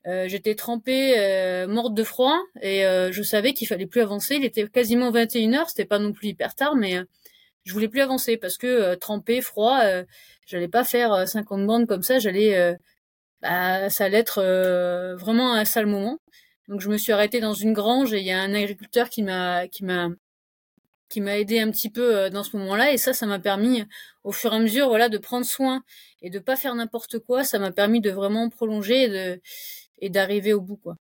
S2: Euh, j'étais trempée, euh, morte de froid, et euh, je savais qu'il fallait plus avancer. Il était quasiment 21 heures, c'était pas non plus hyper tard, mais euh, je voulais plus avancer parce que euh, trempé, froid, j'allais pas faire euh, 50 bandes comme ça, j'allais, bah, ça allait être vraiment un sale moment. Donc je me suis arrêtée dans une grange et il y a un agriculteur qui m'a, qui m'a, qui m'a aidé un petit peu euh, dans ce moment-là et ça ça m'a permis au fur et à mesure voilà de prendre soin et de pas faire n'importe quoi ça m'a permis de vraiment prolonger et de et d'arriver au bout quoi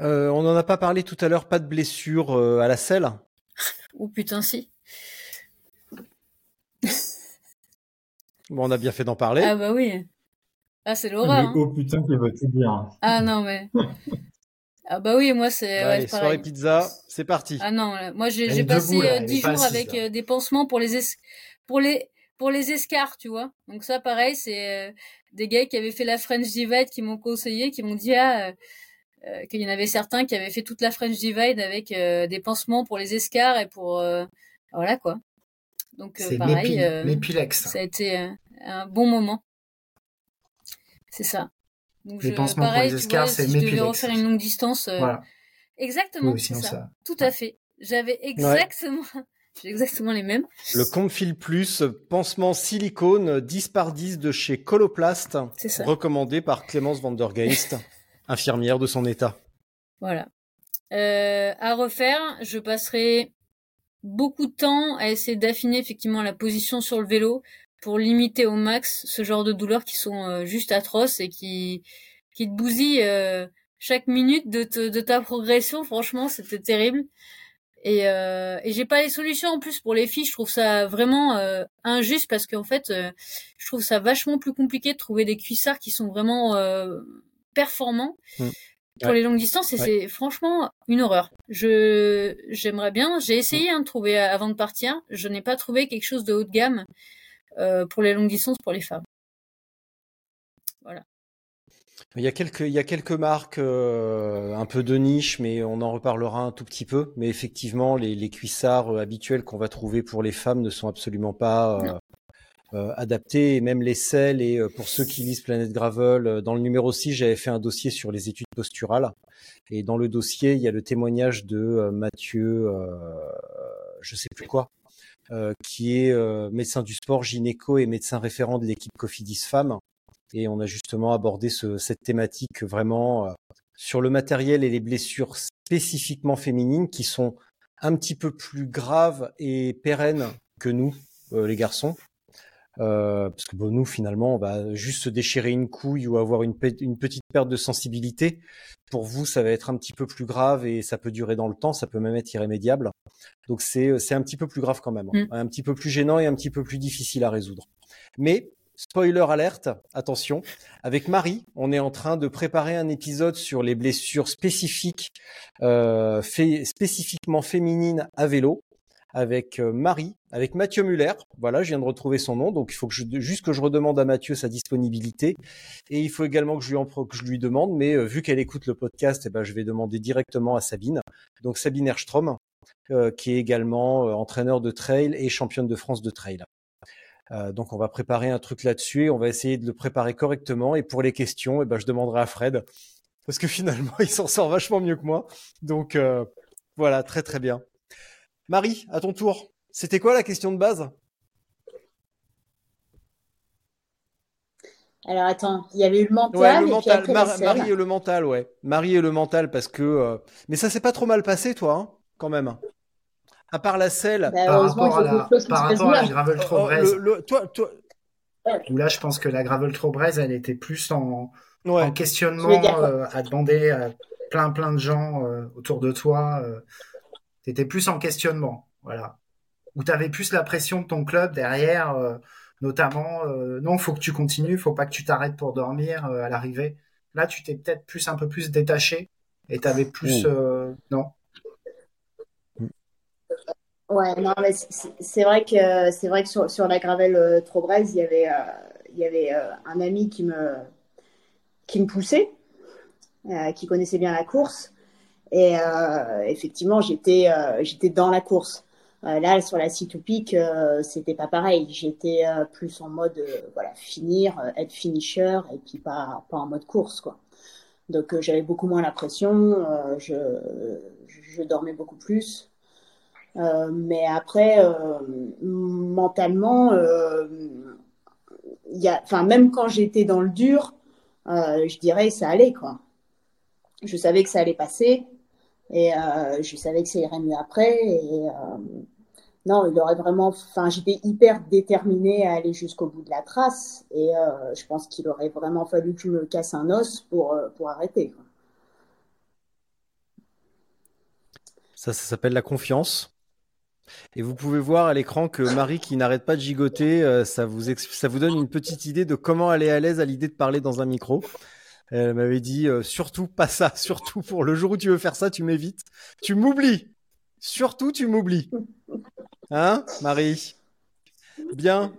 S1: Euh, on n'en a pas parlé tout à l'heure, pas de blessure euh, à la selle. [laughs]
S2: oh putain si [laughs]
S1: Bon, on a bien fait d'en parler.
S2: ah bah oui ah c'est l'horreur hein.
S5: oh putain, qui va tout dire?
S2: ah non mais [laughs] ah bah oui moi c'est ouais,
S1: Allez,
S2: c'est
S1: soirée pizza, c'est parti.
S2: ah non là, moi j'ai passé euh,
S3: elle est
S2: 10
S3: pas
S2: jours
S3: assise,
S2: avec
S3: là.
S2: euh, des pansements pour les es- pour les pour les escarres tu vois donc ça pareil c'est euh, des gars qui avaient fait la French Divide qui m'ont conseillé qui m'ont dit ah euh, qu'il y en avait certains qui avaient fait toute la French Divide avec euh, des pansements pour les escarres et pour euh, voilà quoi. Donc
S3: C'est
S2: pareil, euh, ça a été euh, un bon moment. C'est ça. Donc
S3: Les
S2: je,
S3: pansements pour
S2: pareil,
S3: les
S2: tu
S3: escarres, c'est
S2: si je devais
S3: Mépilex.
S2: refaire une longue distance, euh,
S3: Voilà.
S2: exactement,
S3: Oui,
S2: c'est
S3: sinon
S2: ça.
S3: ça-
S2: Tout à fait. J'avais exactement, [laughs] j'ai exactement les mêmes.
S1: Le Comfil Plus, pansement silicone 10 par 10 de chez Coloplast,
S2: C'est ça.
S1: recommandé par Clémence Vandergeest, [laughs] infirmière de son état.
S2: Voilà. Euh, à refaire, je passerai beaucoup de temps à essayer d'affiner effectivement la position sur le vélo pour limiter au max ce genre de douleurs qui sont euh, juste atroces et qui qui te bousillent euh, chaque minute de, te- de ta progression. Franchement, c'était terrible. Et, euh, et j'ai pas les solutions en plus pour les filles. Je trouve ça vraiment euh, injuste parce qu'en fait, euh, je trouve ça vachement plus compliqué de trouver des cuissards qui sont vraiment euh, performants
S1: Mm.
S2: pour
S1: Ouais.
S2: les longues distances. Et
S1: Ouais.
S2: c'est franchement une horreur. Je j'aimerais bien. J'ai essayé hein, de trouver euh, avant de partir. Je n'ai pas trouvé quelque chose de haut de gamme pour les longues distances pour les femmes. Voilà.
S1: Il y a quelques, il y a quelques marques euh, un peu de niche, mais on en reparlera un tout petit peu. Mais effectivement, les, les cuissards euh, habituels qu'on va trouver pour les femmes ne sont absolument pas euh, euh, adaptés. Et même les selles, et euh, pour ceux qui lisent Planète Gravel, euh, dans le numéro 6, j'avais fait un dossier sur les études posturales. Et dans le dossier, il y a le témoignage de euh, Mathieu, euh, je sais plus quoi, euh, qui est euh, médecin du sport, gynéco et médecin référent de l'équipe Cofidis Femmes. Et on a justement abordé ce- cette thématique vraiment euh, sur le matériel et les blessures spécifiquement féminines qui sont un petit peu plus graves et pérennes que nous, euh, les garçons. Euh, parce que bon, nous, finalement, on va juste se déchirer une couille ou avoir une, pe- une petite perte de sensibilité. Pour vous, ça va être un petit peu plus grave et ça peut durer dans le temps, ça peut même être irrémédiable. Donc c'est un petit peu plus grave quand même,
S2: Mm.
S1: un petit peu plus gênant et un petit peu plus difficile à résoudre. Mais spoiler alerte, attention, avec Marie, on est en train de préparer un épisode sur les blessures spécifiques, euh, fait- spécifiquement féminines à vélo, avec euh, Marie, avec Mathieu Muller. Voilà, je viens de retrouver son nom, donc il faut que je, juste que je redemande à Mathieu sa disponibilité. Et il faut également que je lui, demande, mais euh, vu qu'elle écoute le podcast, eh ben, je vais demander directement à Sabine. Donc Sabine Erstrom, euh, qui est également entraîneur de trail et championne de France de trail. donc on va préparer un truc là-dessus on va essayer de le préparer correctement. Et pour les questions, eh ben, je demanderai à Fred, parce que finalement, [laughs] il s'en sort vachement mieux que moi. Donc voilà, très très bien. Marie, à ton tour. C'était quoi la question de base?
S4: Alors attends, il y avait eu le mental.
S1: le mental. Marie et le mental, ouais. Marie et le mental parce que. Euh, mais ça s'est pas trop mal passé, toi, hein, quand même. À part la selle.
S3: Bah, par rapport à la, par rapport à la Gravel Trop oh,
S1: le, toi, toi...
S3: Où là, je pense que la Gravel Trop elle était plus en, en questionnement, euh, à demander à plein plein de gens euh, autour de toi. C'était plus en questionnement, voilà. Où tu avais plus la pression de ton club derrière, euh, notamment, euh, non, faut que tu continues, faut pas que tu t'arrêtes pour dormir euh, à l'arrivée. Là, tu t'es peut-être plus un peu plus détaché et tu avais plus, mmh. non?
S4: Ouais, non, mais c'est vrai que c'est vrai que sur, sur la gravelle Trobrez, il y avait, il y avait un ami qui me qui me poussait, qui connaissait bien la course et euh, effectivement, j'étais euh, j'étais dans la course. Euh, là, sur la C2 Peak, c'était pas pareil. J'étais plus en mode voilà finir, être finisher et puis pas pas en mode course quoi. Donc j'avais beaucoup moins la pression, je, je dormais beaucoup plus. mais après, mentalement, y a, même quand j'étais dans le dur, je dirais ça allait quoi. Je savais que ça allait passer. Et euh, je savais que ça irait mieux après. Euh, non, il aurait vraiment. Enfin, j'étais hyper déterminée à aller jusqu'au bout de la trace. Et euh, je pense qu'il aurait vraiment fallu que je me casse un os pour, pour arrêter.
S1: Ça, ça s'appelle la confiance. Et vous pouvez voir à l'écran que Marie, qui n'arrête pas de gigoter, ça, vous ça vous donne une petite idée de comment elle est à l'aise à l'idée de parler dans un micro. Elle m'avait dit euh, surtout pas ça, [laughs] surtout pour le jour où tu veux faire ça, tu m'évites. Tu m'oublies. Surtout tu m'oublies. Hein, Marie? Bien.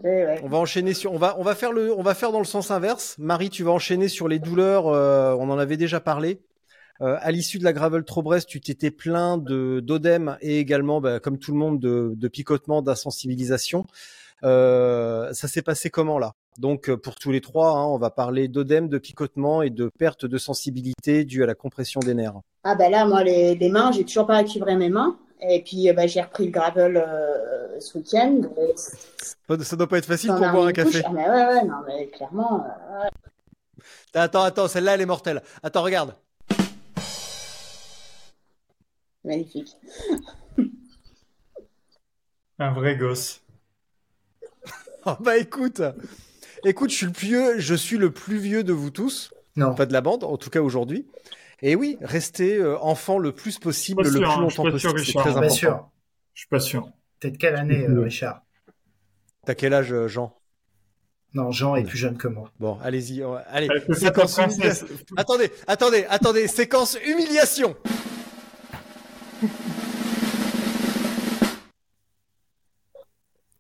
S1: On va enchaîner sur on va on va faire le on va faire dans le sens inverse. Marie, tu vas enchaîner sur les douleurs, euh, on en avait déjà parlé. Euh, à l'issue de la gravel Trobrest, tu t'étais plein de d'odème et également, bah, comme tout le monde, de, de picotement, d'insensibilisation. ça s'est passé comment là? Donc euh, pour tous les trois, hein, on va parler d'œdème, de picotement et de perte de sensibilité due à la compression des nerfs.
S4: Ah ben là, moi, les, mains, j'ai toujours pas récupéré mes mains. Et puis, euh, bah, j'ai repris le gravel euh, ce week-end.
S1: Ça doit pas être facile pour boire un café.
S4: Ah, mais ouais, ouais, non, mais clairement.
S1: Attends, attends, celle-là, elle est mortelle. Attends, regarde.
S4: Magnifique.
S5: un vrai gosse. [laughs]
S1: oh, bah écoute, Écoute, je suis le plus vieux, je suis le plus vieux de vous tous.
S3: Non.
S1: Pas de la bande, en tout cas aujourd'hui. Et oui, restez euh, enfant le plus possible, le plus hein, longtemps possible. C'est très important.
S3: Sûr.
S5: Je suis pas sûr.
S3: T'es de quelle année, euh, Richard?
S1: T'as quel âge, euh, Jean?
S3: Non, Jean est plus jeune que moi.
S1: Bon, allez-y. Allez, séquence humiliation. Attendez, attendez, attendez. Séquence humiliation. [laughs]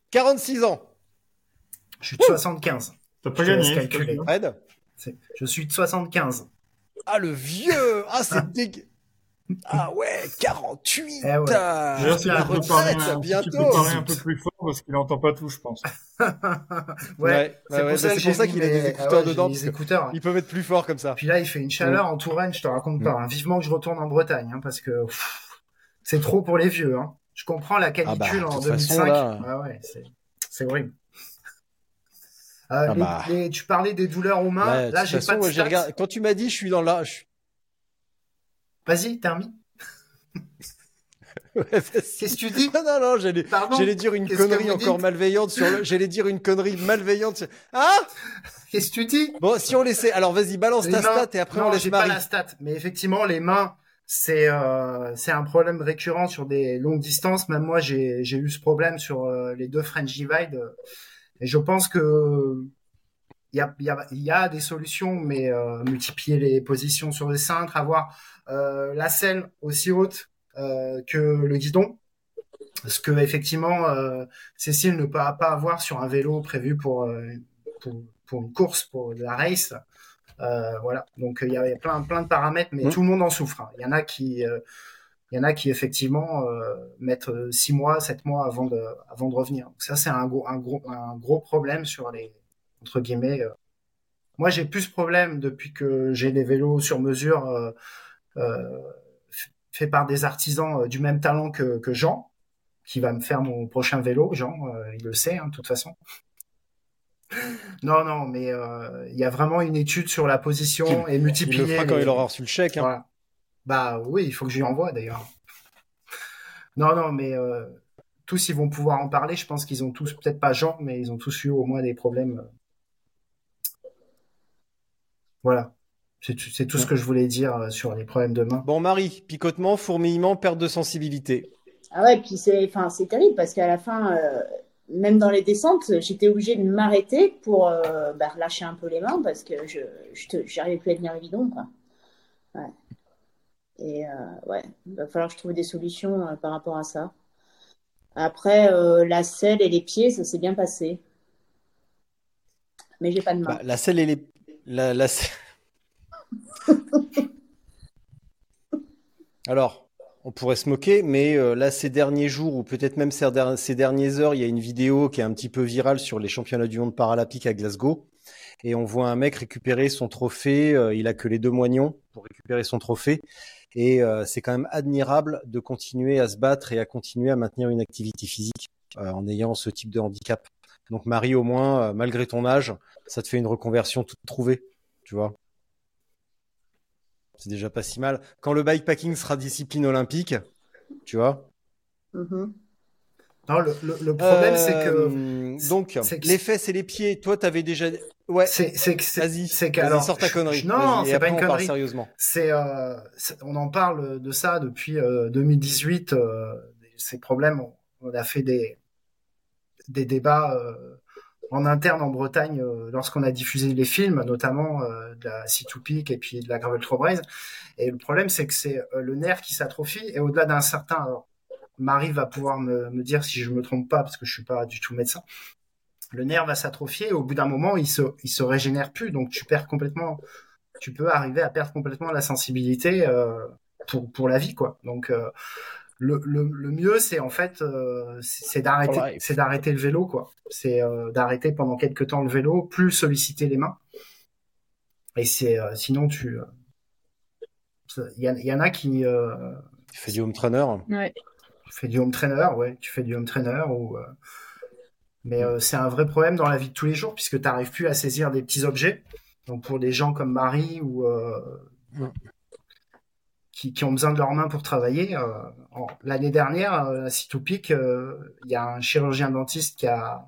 S1: « 46 ans.
S3: Je suis de 75.
S5: T'as pas gagné.
S1: Fred
S3: Je suis de 75.
S1: Ah, le vieux Ah, c'est dégueu ah ouais, 48
S3: eh ouais.
S1: la retraite, bientôt. Tu peux
S5: parler un peu plus fort parce qu'il n'entend pas tout, je pense. [laughs]
S3: ouais,
S1: c'est pour, ça, qu'il a des ah écouteurs dedans.
S3: Des écouteurs.
S1: Il peut mettre plus fort comme ça.
S3: Puis là, il fait une chaleur en Touraine, je te raconte pas. Hein. Vivement que je retourne en Bretagne, hein, parce que c'est trop pour les vieux. Hein. Je comprends la canicule ah bah, en 2005. Façon, ah ouais, c'est horrible. Euh, ah bah. tu parlais des douleurs aux mains. là, j'ai pas de
S1: Quand tu m'as dit, je suis dans la.
S3: Vas-y, termine. [laughs] Qu'est-ce que tu dis?
S1: Non, non, non, j'allais, j'allais dire une connerie encore malveillante sur le. J'allais dire une connerie malveillante. Ah
S3: Qu'est-ce que tu dis?
S1: Bon, si on laissait. Alors, vas-y, balance ta stat et après on laisse j'ai pas
S3: la stat, mais effectivement, les mains, c'est euh, c'est un problème récurrent sur des longues distances. Même moi, j'ai j'ai eu ce problème sur euh, les deux French Divide. Et je pense que il y a, y, a, y a, des solutions, mais euh, multiplier les positions sur les cintres, avoir euh, la selle aussi haute euh, que le guidon, ce que effectivement Cécile ne peut pas avoir sur un vélo prévu pour, pour, pour une course, pour la race. Voilà. Donc il y avait plein plein de paramètres, mais
S1: Mmh.
S3: tout le monde en souffre. hein. Il y en a qui il y en a qui effectivement euh, mettent euh, six mois, sept mois avant de avant de revenir. Donc ça c'est un gros un gros un gros problème sur les entre guillemets. euh. Moi j'ai plus ce problème depuis que j'ai des vélos sur mesure euh, euh, faits par des artisans du même talent que, que Jean, qui va me faire mon prochain vélo. Jean, il le sait hein, de toute façon. Non, non, mais euh, il y a vraiment une étude sur la position et
S1: Il
S3: multiplier.
S1: le fera quand il aura reçu le chèque. hein.
S3: Voilà. Bah oui, il faut que je lui envoie d'ailleurs. Non, non, mais euh, tous ils vont pouvoir en parler. Je pense qu'ils ont tous, peut-être pas Jean, mais ils ont tous eu au moins des problèmes. euh. Voilà. C'est tout, c'est tout ce que je voulais dire euh, sur les problèmes de main.
S1: Bon, Marie, picotement, fourmillement, perte de sensibilité.
S4: Ah ouais, puis c'est, enfin, c'est terrible parce qu'à la fin, euh, même dans les descentes, j'étais obligée de m'arrêter pour euh, bah, relâcher un peu les mains parce que je, je te- j'arrivais plus à tenir le guidon, quoi. Ouais. Et euh, ouais, il va falloir que je trouve des solutions euh, par rapport à ça. Après, euh, la selle et les pieds, ça s'est bien passé. Mais j'ai pas de main.
S1: Bah, la selle et les. La, [laughs] Alors, on pourrait se moquer, mais là, ces derniers jours, ou peut-être même ces, der- ces dernières heures, il y a une vidéo qui est un petit peu virale sur les championnats du monde paralympique à Glasgow. Et on voit un mec récupérer son trophée. il a que les deux moignons pour récupérer son trophée. Et euh, c'est quand même admirable de continuer à se battre et à continuer à maintenir une activité physique euh, en ayant ce type de handicap. Donc Marie, au moins, euh, malgré ton âge, ça te fait une reconversion toute trouvée, tu vois. C'est déjà pas si mal. Quand le bikepacking sera discipline olympique, tu vois.
S4: Mhm.
S3: Non, le, le, le problème c'est que
S1: donc
S3: c'est que-
S1: les fesses et les pieds, toi t'avais déjà ouais.
S3: c'est c'est c'est
S1: Vas-y,
S3: c'est que
S1: vas-y,
S3: alors
S1: sors ta connerie.
S3: non, c'est pas une connerie.
S1: sérieusement.
S3: C'est, euh, on en parle de ça depuis euh, 2018. euh, ces problèmes, on, on a fait des des débats euh, en interne en Bretagne euh, lorsqu'on a diffusé les films, notamment euh, de la C2 Peak et puis de la Gravel Trobraise. Et le problème, c'est que c'est le nerf qui s'atrophie et au-delà d'un certain. Alors, Marie va pouvoir me, me dire si je me trompe pas parce que je suis pas du tout médecin. Le nerf va s'atrophier et au bout d'un moment, il se il se régénère plus, donc tu perds complètement. Tu peux arriver à perdre complètement la sensibilité euh, pour pour la vie, quoi. Donc euh, le, le, le mieux, c'est en fait, euh, c'est d'arrêter, c'est d'arrêter le vélo, quoi. C'est euh, d'arrêter pendant quelques temps le vélo, plus solliciter les mains. Et c'est euh, sinon tu, euh, il y, en- il y en a qui euh,
S1: Tu fais du home trainer?
S2: Ouais.
S3: tu fais du home trainer, ouais, tu fais du home trainer ou. Mais euh, c'est un vrai problème dans la vie de tous les jours puisque tu n'arrives plus à saisir des petits objets. Donc pour des gens comme Marie ou euh,
S1: Ouais.
S3: qui, qui ont besoin de leurs mains pour travailler, euh, en- l'année dernière, euh, à Citopic, euh, il y a un chirurgien dentiste qui a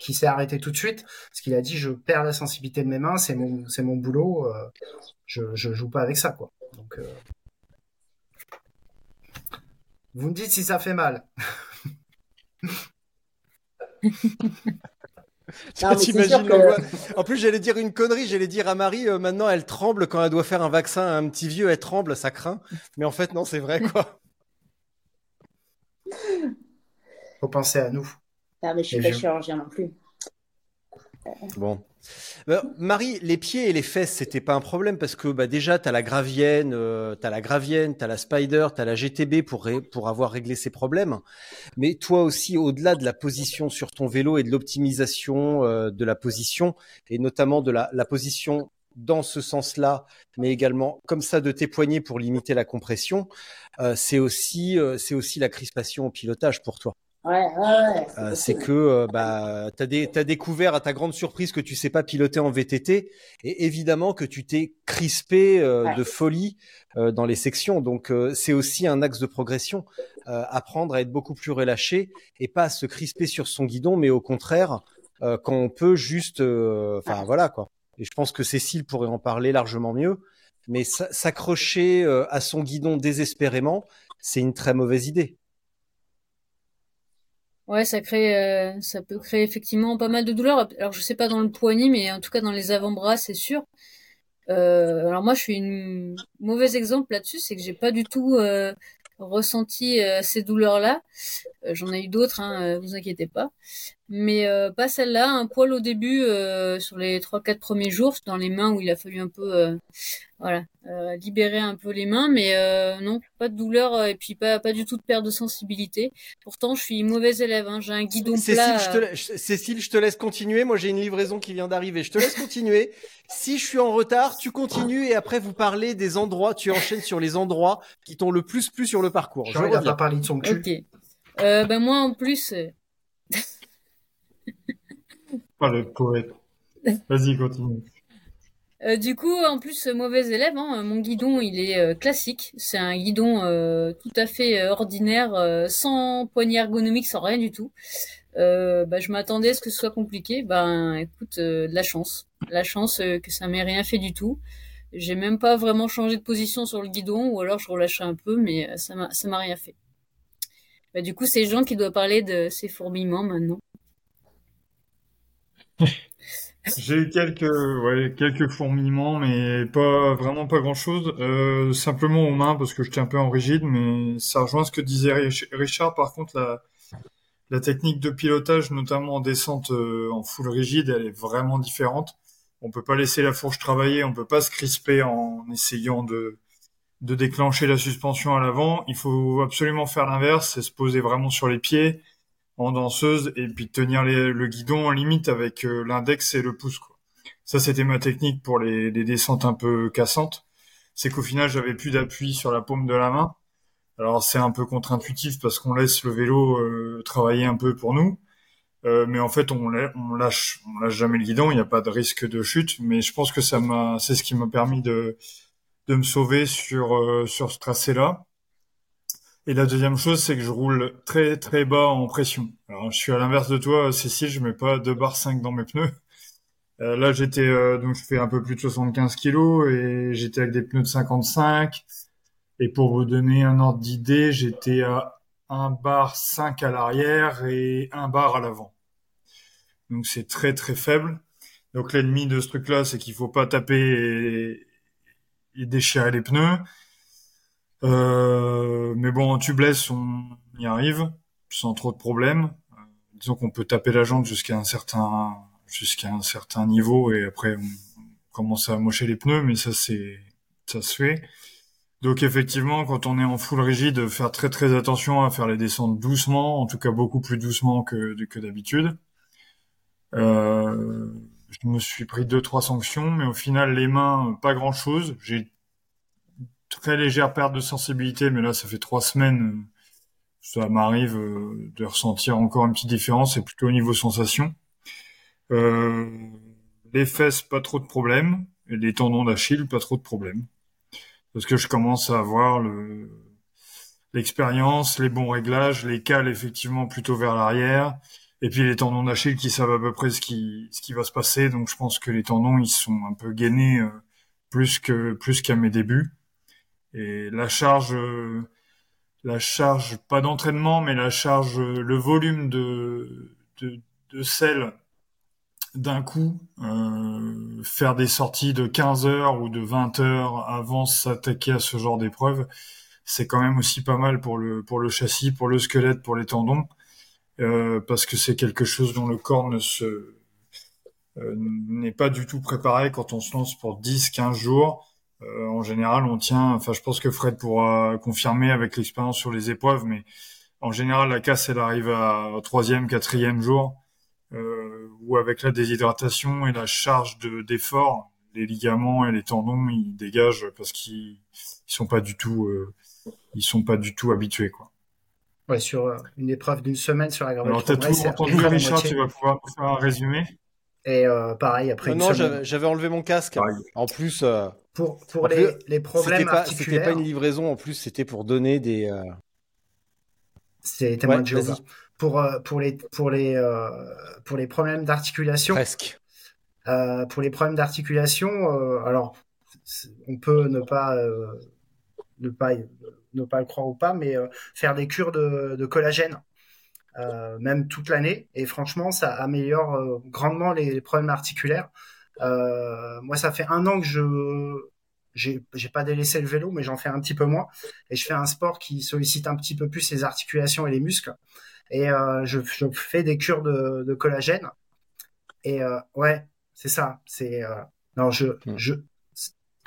S3: qui s'est arrêté tout de suite parce qu'il a dit je perds la sensibilité de mes mains, c'est mon c'est mon boulot, euh, je je joue pas avec ça quoi. Donc euh, vous me dites si ça fait mal. [laughs] [laughs]
S4: Non, que-
S1: l'angoisse. En plus, j'allais dire une connerie, j'allais dire à Marie, euh, maintenant elle tremble quand elle doit faire un vaccin à un petit vieux, elle tremble, ça craint. Mais en fait, non, c'est vrai quoi.
S3: Faut penser à nous.
S4: Ah, mais je suis pas chirurgien non plus.
S1: Bon. Bah, Marie, les pieds et les fesses, c'était pas un problème parce que bah, déjà, t'as la gravienne, euh, t'as la gravienne, t'as la spider, t'as la GTB pour, ré- pour avoir réglé ces problèmes. Mais toi aussi, au-delà de la position sur ton vélo et de l'optimisation euh, de la position, et notamment de la, la position dans ce sens-là, mais également comme ça de tes poignets pour limiter la compression, euh, c'est aussi, euh, c'est aussi la crispation au pilotage pour toi.
S4: Ouais, ouais.
S1: Euh, c'est que euh, bah, tu as, découvert à ta grande surprise que tu sais pas piloter en VTT et évidemment que tu t'es crispé euh,
S4: Ouais.
S1: de folie euh, dans les sections. Donc euh, c'est aussi un axe de progression, euh, apprendre à être beaucoup plus relâché et pas à se crisper sur son guidon, mais au contraire euh, quand on peut juste, euh, enfin voilà quoi. Et je pense que Cécile pourrait en parler largement mieux. Mais s'accrocher euh, à son guidon désespérément, c'est une très mauvaise idée.
S2: Ouais, ça crée, euh, ça peut créer effectivement pas mal de douleurs. Alors je sais pas dans le poignet, mais en tout cas dans les avant-bras, c'est sûr. Euh, alors moi, je suis une mauvais exemple là-dessus, c'est que j'ai pas du tout euh, ressenti ces douleurs-là. J'en ai eu d'autres, hein, vous inquiétez pas. Mais euh, pas celle-là, un poil au début euh, sur les trois quatre premiers jours dans les mains où il a fallu un peu euh, voilà, euh, libérer un peu les mains mais euh, non, pas de douleur euh, et puis pas pas du tout de perte de sensibilité. Pourtant, je suis mauvaise élève hein, j'ai un guidon
S1: Cécile,
S2: plat.
S1: je te, la- je- Cécile, je te laisse continuer. Moi, j'ai une livraison qui vient d'arriver. Je te laisse continuer. Si je suis en retard, tu continues et après vous parlez des endroits. Tu enchaînes sur les endroits qui t'ont le plus plu sur le parcours. Je
S3: Genre, il a pas parlé de son cul.
S2: OK. Euh, ben moi en plus euh, [laughs]
S5: Pas le poète. [laughs] Vas-y, continue.
S2: Euh, du coup, en plus, mauvaise élève, hein, mon guidon, il est euh, classique. C'est un guidon euh, tout à fait euh, ordinaire, euh, sans poignée ergonomique, sans rien du tout. Euh, bah, je m'attendais à ce que ce soit compliqué. Ben, écoute, euh, de la chance. La chance que ça m'ait rien fait du tout. J'ai même pas vraiment changé de position sur le guidon, ou alors je relâchais un peu, mais ça m'a ça m'a rien fait. Bah, du coup, c'est Jean qui doit parler de ses fourmillements maintenant.
S5: J'ai eu quelques, ouais, quelques fourmillements, mais pas vraiment pas grand-chose. Euh, simplement aux mains parce que j'étais un peu en rigide, mais ça rejoint ce que disait Rich- Richard. Par contre, la, la technique de pilotage, notamment en descente euh, en full rigide, elle est vraiment différente. On peut pas laisser la fourche travailler, on peut pas se crisper en essayant de de déclencher la suspension à l'avant. Il faut absolument faire l'inverse, c'est se poser vraiment sur les pieds en danseuse et puis tenir les- le guidon en limite avec euh, l'index et le pouce. Quoi. Ça, c'était ma technique pour les, les descentes un peu cassantes. C'est qu'au final, j'avais plus d'appui sur la paume de la main. Alors c'est un peu contre-intuitif parce qu'on laisse le vélo euh, travailler un peu pour nous. Euh, mais en fait, on, lâche, on lâche jamais le guidon. Il n'y a pas de risque de chute. Mais je pense que ça m'a, c'est ce qui m'a permis de de me sauver sur euh, sur ce tracé-là. Et la deuxième chose, c'est que je roule très très bas en pression. Alors, je suis à l'inverse de toi, Cécile, je mets pas 2 barres 5 dans mes pneus. Euh, là, j'étais euh, donc je fais un peu plus de 75 kilos et j'étais avec des pneus de 55. Et pour vous donner un ordre d'idée, j'étais à 1 bar 5 à l'arrière et 1 bar à l'avant. Donc c'est très très faible. Donc l'ennemi de ce truc-là, c'est qu'il faut pas taper et, et déchirer les pneus. Euh, mais bon, en tubeless, on y arrive sans trop de problèmes. Euh, disons qu'on peut taper la jante jusqu'à un certain jusqu'à un certain niveau et après on commence à mocher les pneus, mais ça c'est ça se fait. Donc effectivement, quand on est en full rigide, faire très très attention à faire les descentes doucement, en tout cas beaucoup plus doucement que que d'habitude. Euh, je me suis pris deux trois sanctions, mais au final les mains pas grand chose. J'ai très légère perte de sensibilité, mais là, ça fait trois semaines, euh, ça m'arrive euh, de ressentir encore une petite différence, et plutôt au niveau sensation. Euh, les fesses, pas trop de problèmes, et les tendons d'Achille, pas trop de problèmes. Parce que je commence à avoir le l'expérience, les bons réglages, les cales effectivement plutôt vers l'arrière, et puis les tendons d'Achille qui savent à peu près ce qui ce qui va se passer. Donc je pense que les tendons ils sont un peu gainés euh, plus que plus qu'à mes débuts. Et la charge, euh, la charge, pas d'entraînement, mais la charge, euh, le volume de, de, sel d'un coup, euh, faire des sorties de 15 heures ou de 20 heures avant s'attaquer à ce genre d'épreuve, c'est quand même aussi pas mal pour le, pour le châssis, pour le squelette, pour les tendons, parce que c'est quelque chose dont le corps ne se, n'est pas du tout préparé quand on se lance pour 10, 15 jours. Euh, en général, on tient. Enfin, je pense que Fred pourra confirmer avec l'expérience sur les épreuves, mais en général, la casse, elle arrive à au troisième, quatrième jour, euh, ou avec la déshydratation et la charge de d'effort, les ligaments et les tendons, ils dégagent parce qu'ils ils sont pas du tout, euh, ils sont pas du tout habitués, quoi.
S3: Ouais, sur euh, une épreuve d'une semaine sur la gravel
S5: Alors, t'as tout entendu, Richard, tu vas pouvoir faire un résumé?
S3: Et euh, pareil, après
S1: Non, non,
S3: semaine.
S1: j'avais enlevé mon casque.
S5: Pareil.
S1: En plus, euh,
S3: Pour, pour
S1: en
S3: les,
S1: plus,
S3: les
S1: c'était
S3: problèmes
S1: pas, c'était pas une livraison. En plus, c'était pour donner des. euh,
S3: c'est témoin
S1: Ouais,
S3: de Jéhovah.
S1: vas-y.
S3: Pour, euh, pour, les, pour, les, euh, pour les problèmes d'articulation,
S1: Presque.
S3: euh, pour les problèmes d'articulation, euh, alors on peut ne pas, euh, ne pas, ne pas le croire ou pas, mais euh, faire des cures de, de collagène, euh, même toute l'année, et franchement, ça améliore euh, grandement les, les problèmes articulaires. Euh, moi, ça fait un an que je j'ai pas délaissé le vélo, mais j'en fais un petit peu moins. Et je fais un sport qui sollicite un petit peu plus les articulations et les muscles. Et je, je fais des cures de, de collagène. Et ouais, c'est ça. C'est non, je
S1: Hmm.
S3: je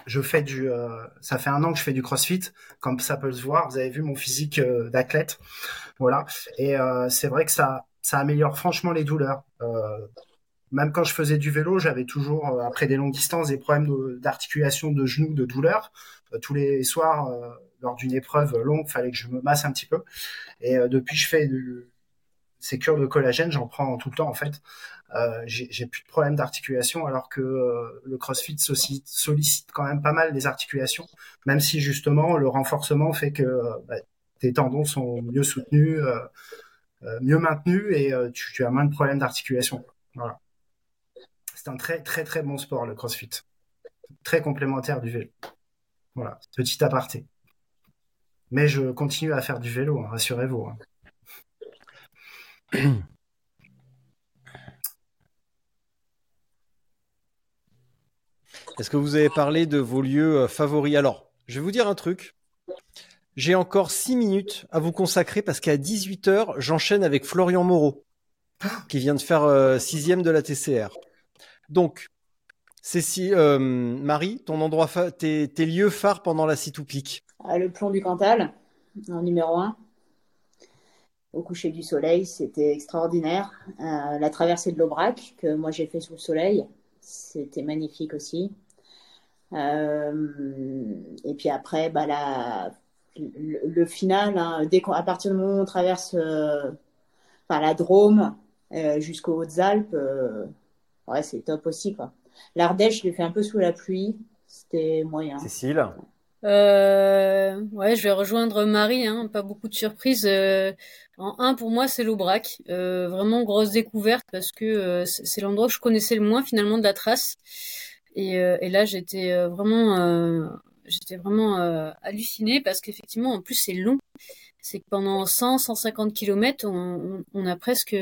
S3: je fais du. euh, ça fait un an que je fais du CrossFit, comme ça peut se voir. Vous avez vu mon physique euh, d'athlète, voilà. Et euh, c'est vrai que ça ça améliore franchement les douleurs. Même quand je faisais du vélo, j'avais toujours, après des longues distances, des problèmes de- d'articulation, de, genoux, de douleurs. Tous les soirs, lors d'une épreuve longue, fallait que je me masse un petit peu. Et depuis je fais du- ces cures de collagène, j'en prends tout le temps en fait. Euh, j'ai plus de problèmes d'articulation, alors que euh, le CrossFit sollicite, quand même pas mal les articulations, même si justement le renforcement fait que euh, bah, tes tendons sont mieux soutenus, mieux maintenus et tu, tu as moins de problèmes d'articulation. Voilà. C'est un très très très bon sport le CrossFit, très complémentaire du vélo. Voilà, petit aparté. Mais je continue à faire du vélo, hein, rassurez-vous. hein.
S1: Est-ce que vous avez parlé de vos lieux euh, favoris? Alors, je vais vous dire un truc. J'ai encore 6 minutes à vous consacrer parce qu'à 18h, j'enchaîne avec Florian Moreau, qui vient de faire euh, sixième de la TCR. Donc, Cécile, euh, Marie, ton endroit, tes, lieux phares pendant la Citoupique.
S4: Ah, le plomb du Cantal, en numéro un. Au coucher du soleil, c'était extraordinaire. Euh, la traversée de l'Aubrac, que moi j'ai fait sous le soleil, c'était magnifique aussi. Euh, et puis après, bah, la, le, le final, hein, dès qu'on, à partir du moment où on traverse euh, enfin, la Drôme euh, jusqu'aux Hautes-Alpes, euh, ouais, c'est top aussi, quoi. L'Ardèche, je l'ai fait un peu sous la pluie, c'était moyen.
S1: Cécile?
S2: Euh, ouais, je vais rejoindre Marie, hein, pas beaucoup de surprises. Euh, en un, pour moi, c'est l'Aubrac. Euh, vraiment grosse découverte parce que euh, c'est l'endroit que je connaissais le moins finalement de la trace. Et, euh, et là, j'étais vraiment, j'étais vraiment hallucinée parce qu'effectivement, en plus, c'est long. C'est que pendant 100, 150 kilomètres, on, on, on a presque,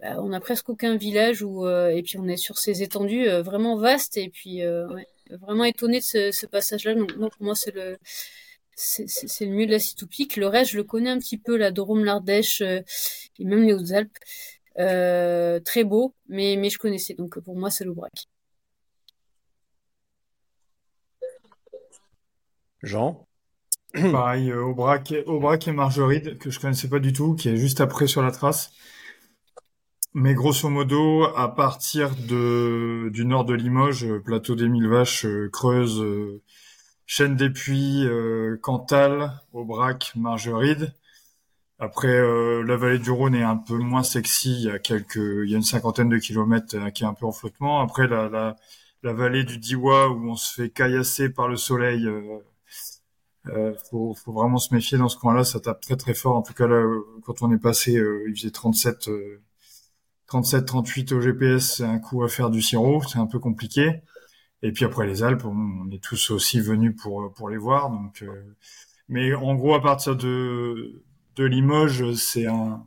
S2: bah, on a presque aucun village où, et puis on est sur ces étendues vraiment vastes et puis ouais, vraiment étonnée de ce, ce passage-là. Donc, pour moi, c'est le, c'est le mieux de la Citoupique. Le reste, je le connais un petit peu, la Drôme, l'Ardèche euh, et même les Hautes-Alpes. Euh, très beau, mais, mais je connaissais. Donc pour moi, c'est l'Aubrac.
S1: Jean?
S5: Pareil, euh, Aubrac, et- Aubrac et Margeride, que je connaissais pas du tout, qui est juste après sur la trace. Mais grosso modo, à partir de, du nord de Limoges, euh, plateau des Mille Vaches, euh, Creuse, euh, Chaîne des Puys, euh, Cantal, Aubrac, Margeride. Après, euh, la vallée du Rhône est un peu moins sexy. Il y a quelques, il y a une cinquantaine de kilomètres euh, qui est un peu en flottement. Après, la, la, la vallée du Diwa où on se fait caillasser par le soleil. Euh, faut, vraiment se méfier dans ce coin-là. Ça tape très très fort. En tout cas là, quand on est passé, il faisait 37, euh, 37, 38 au GPS. C'est un coup à faire du sirop. C'est un peu compliqué. Et puis après les Alpes, on, est tous aussi venus pour pour les voir. Donc, euh, mais en gros, à partir de de Limoges, c'est un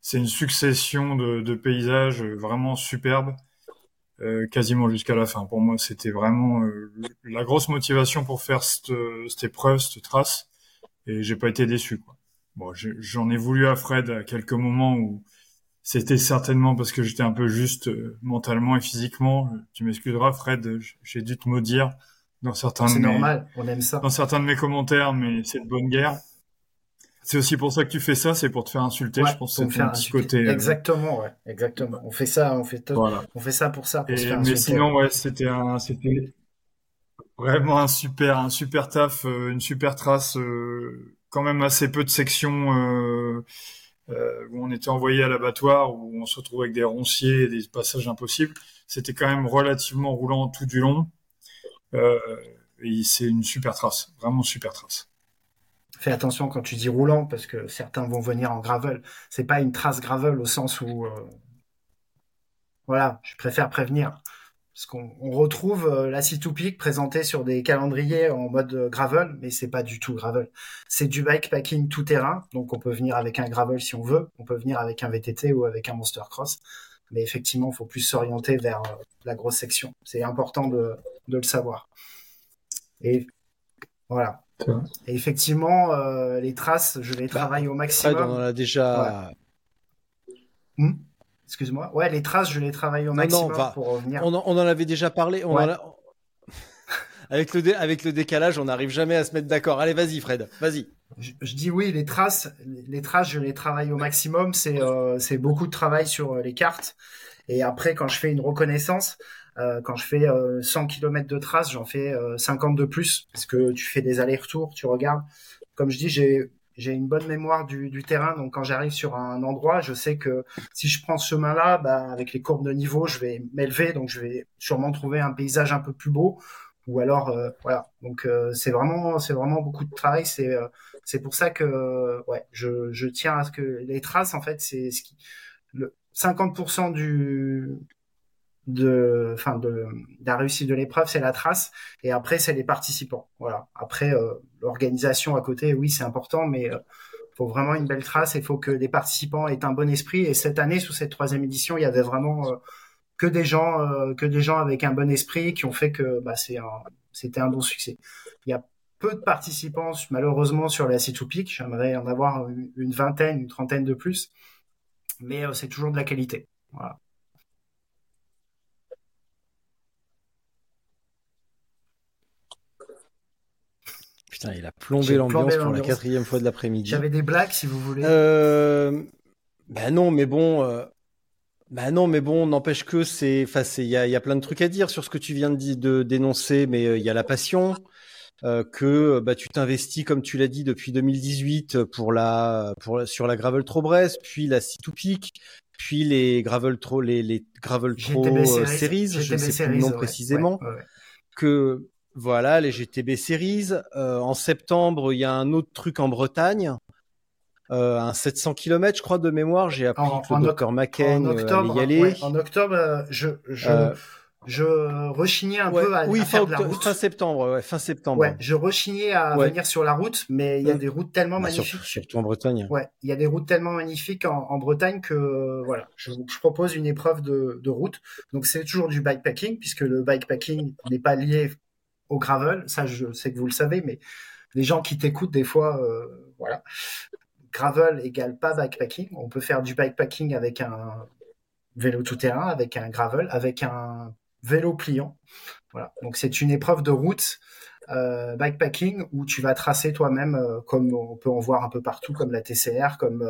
S5: c'est une succession de, de paysages vraiment superbes, euh, quasiment jusqu'à la fin. Pour moi, c'était vraiment euh, la grosse motivation pour faire cette, cette épreuve, cette trace, et j'ai pas été déçu. Quoi. Bon, j'en ai voulu à Fred à quelques moments où c'était certainement parce que j'étais un peu juste euh, mentalement et physiquement. Tu m'excuseras, Fred, j'ai dû te maudire dans certains
S3: C'est normal, on aime ça.
S5: dans certains de mes commentaires, mais c'est de bonne guerre. C'est aussi pour ça que tu fais ça, c'est pour te faire insulter.
S3: Ouais,
S5: je pense que c'est un petit côté. euh,
S3: Exactement, ouais, exactement. On fait ça, on fait,
S5: Voilà.
S3: on fait ça pour ça, pour se
S5: Et-
S3: faire
S5: mais sinon, ouais, c'était un, c'était vraiment un super, un super taf, euh, une super trace, euh, quand même assez peu de sections euh, euh, où on était envoyé à l'abattoir, où on se retrouvait avec des ronciers et des passages impossibles. C'était quand même relativement roulant tout du long. Euh, et c'est une super trace, vraiment super trace.
S3: Fais attention quand tu dis roulant, parce que certains vont venir en gravel. C'est pas une trace gravel au sens où, euh, voilà, je préfère prévenir. Parce qu'on on retrouve euh, la Citoupique présentée sur des calendriers en mode euh, gravel, mais c'est pas du tout gravel. C'est du bikepacking tout terrain, donc on peut venir avec un gravel si on veut, on peut venir avec un VTT ou avec un Monster Cross. Mais effectivement, il faut plus s'orienter vers euh, la grosse section. C'est important de, de le savoir. Et voilà. Et effectivement, euh, les traces, je les travaille au maximum.
S1: Fred, on en a déjà.
S3: Hmm? Excuse-moi. Ouais, les traces, je les travaille au
S1: Non,
S3: maximum
S1: non, va-
S3: pour revenir.
S1: On en, on en avait déjà parlé. On
S3: Ouais.
S1: en a- [laughs] avec, le dé- avec le décalage, on n'arrive jamais à se mettre d'accord. Allez, vas-y, Fred. Vas-y.
S3: Je, je dis oui, les traces, les traces, je les travaille au maximum. C'est euh, c'est beaucoup de travail sur euh, les cartes. Et après, quand je fais une reconnaissance, euh, quand je fais euh, 100 km de traces, j'en fais euh, 50 de plus parce que tu fais des allers-retours, tu regardes. Comme je dis, j'ai j'ai une bonne mémoire du, du terrain, donc quand j'arrive sur un endroit, je sais que si je prends ce chemin-là, bah, avec les courbes de niveau, je vais m'élever, donc je vais sûrement trouver un paysage un peu plus beau, ou alors euh, voilà. Donc euh, c'est vraiment c'est vraiment beaucoup de travail. C'est euh, c'est pour ça que ouais, je, je tiens à ce que les traces en fait c'est ce qui le 50% du de enfin de, la réussite de l'épreuve c'est la trace. Et après c'est les participants. Voilà. Après euh, l'organisation à côté oui c'est important mais euh, faut vraiment une belle trace et il faut que les participants aient un bon esprit. Et cette année sous cette troisième édition il y avait vraiment euh, que des gens euh, que des gens avec un bon esprit qui ont fait que bah, c'était un bon succès. Il y a peu de participants malheureusement sur la C2 Peak j'aimerais en avoir une vingtaine une trentaine de plus. Mais c'est toujours de la qualité
S1: Putain, il a plombé l'ambiance pour la quatrième fois de l'après-midi.
S3: j'avais des blagues si vous voulez
S1: Euh, bah non, mais bon, euh, bah non, mais bon, n'empêche que c'est, enfin, il y a, il y a plein de trucs à dire sur ce que tu viens de, dénoncer, mais euh, il y a la passion, euh, que bah tu t'investis comme tu l'as dit depuis 2018 pour la, pour la- sur la gravel Tro Brest, puis la C2 Peak, puis les gravel Tro, les, les gravel Tro
S3: GTB Series,
S1: je ne sais plus le nom
S3: ouais,
S1: précisément
S3: ouais, ouais, ouais.
S1: que voilà les GTB Series. Euh, en septembre, il y a un autre truc en Bretagne, euh, un 700 km, je crois de mémoire. J'ai appris
S3: En-
S1: que le
S3: oc-
S1: docteur Macken
S3: en
S1: euh,
S3: octobre,
S1: allait y aller.
S3: ouais, en octobre, euh, je, je,
S1: Euh,
S3: je rechignais un
S1: Ouais,
S3: peu à,
S1: oui,
S3: à
S1: fin,
S3: faire de la route.
S1: fin septembre, ouais, fin septembre.
S3: Ouais, je rechignais à venir sur la route, mais il y a
S1: Mm.
S3: des routes tellement
S1: Bah,
S3: magnifiques.
S1: surtout, en Bretagne.
S3: Ouais, il y a des routes tellement magnifiques en, en Bretagne que voilà, je, je propose une épreuve de, de route. Donc c'est toujours du bikepacking puisque le bikepacking n'est pas lié au gravel. Ça, je sais que vous le savez, mais les gens qui t'écoutent des fois, euh, voilà, gravel égale pas bikepacking. On peut faire du bikepacking avec un vélo tout terrain, avec un gravel, avec un vélo pliant. Voilà. Donc c'est une épreuve de route euh, bikepacking où tu vas tracer toi-même, euh, comme on peut en voir un peu partout, comme la TCR, comme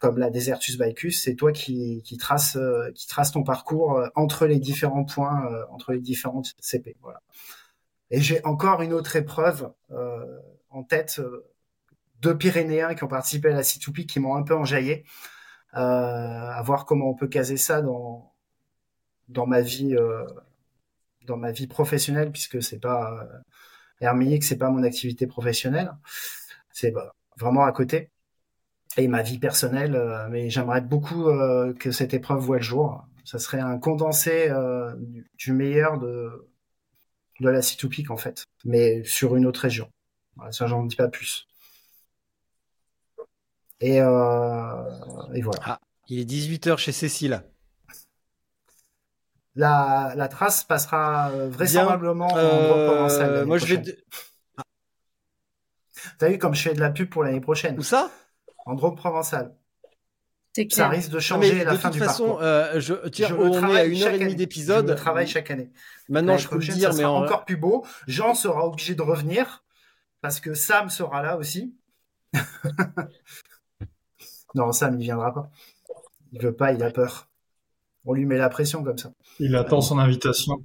S3: comme la Desertus Bicus. C'est toi qui qui trace qui trace ton parcours entre les différents points, entre les différentes CP. Voilà. Et j'ai encore une autre épreuve euh, en tête. euh, deux Pyrénéens qui ont participé à la C2P qui m'ont un peu enjaillé. Euh, à voir comment on peut caser ça dans dans ma vie euh, dans ma vie professionnelle puisque c'est pas euh, Herménique, c'est pas mon activité professionnelle, c'est bah, vraiment à côté et ma vie personnelle. euh, mais j'aimerais beaucoup euh, que cette épreuve voit le jour. Ça serait un condensé euh, du, du meilleur de de la C2Peak en fait, mais sur une autre région. Voilà, ça, j'en dis pas plus. Et, euh, et voilà.
S1: Ah, il est 18h chez Cécile.
S3: La, la trace passera euh,
S1: Bien.
S3: vraisemblablement en
S1: Euh,
S3: Europe provençale l'année
S1: moi, je vais.
S3: prochaine.
S1: de-
S3: T'as vu comme je fais de la pub pour l'année prochaine?
S1: Où ça?
S3: En Drôme provençal. Ça
S2: clair.
S3: risque de changer
S1: mais
S3: la
S1: de
S3: fin
S1: toute
S3: du
S1: façon,
S3: parcours.
S1: euh, je, tiens,
S3: Je
S1: on est à
S3: travaille
S1: une
S3: chaque
S1: heure et demie
S3: année.
S1: d'épisode.
S3: Je le travaille chaque année.
S1: Maintenant, je peux le dire,
S3: ça
S1: mais
S3: sera
S1: en...
S3: encore plus beau. Jean sera obligé de revenir parce que Sam sera là aussi. [laughs] non, Sam, il viendra pas. Il veut pas, il a peur. On lui met la pression comme ça.
S5: Il attend son invitation.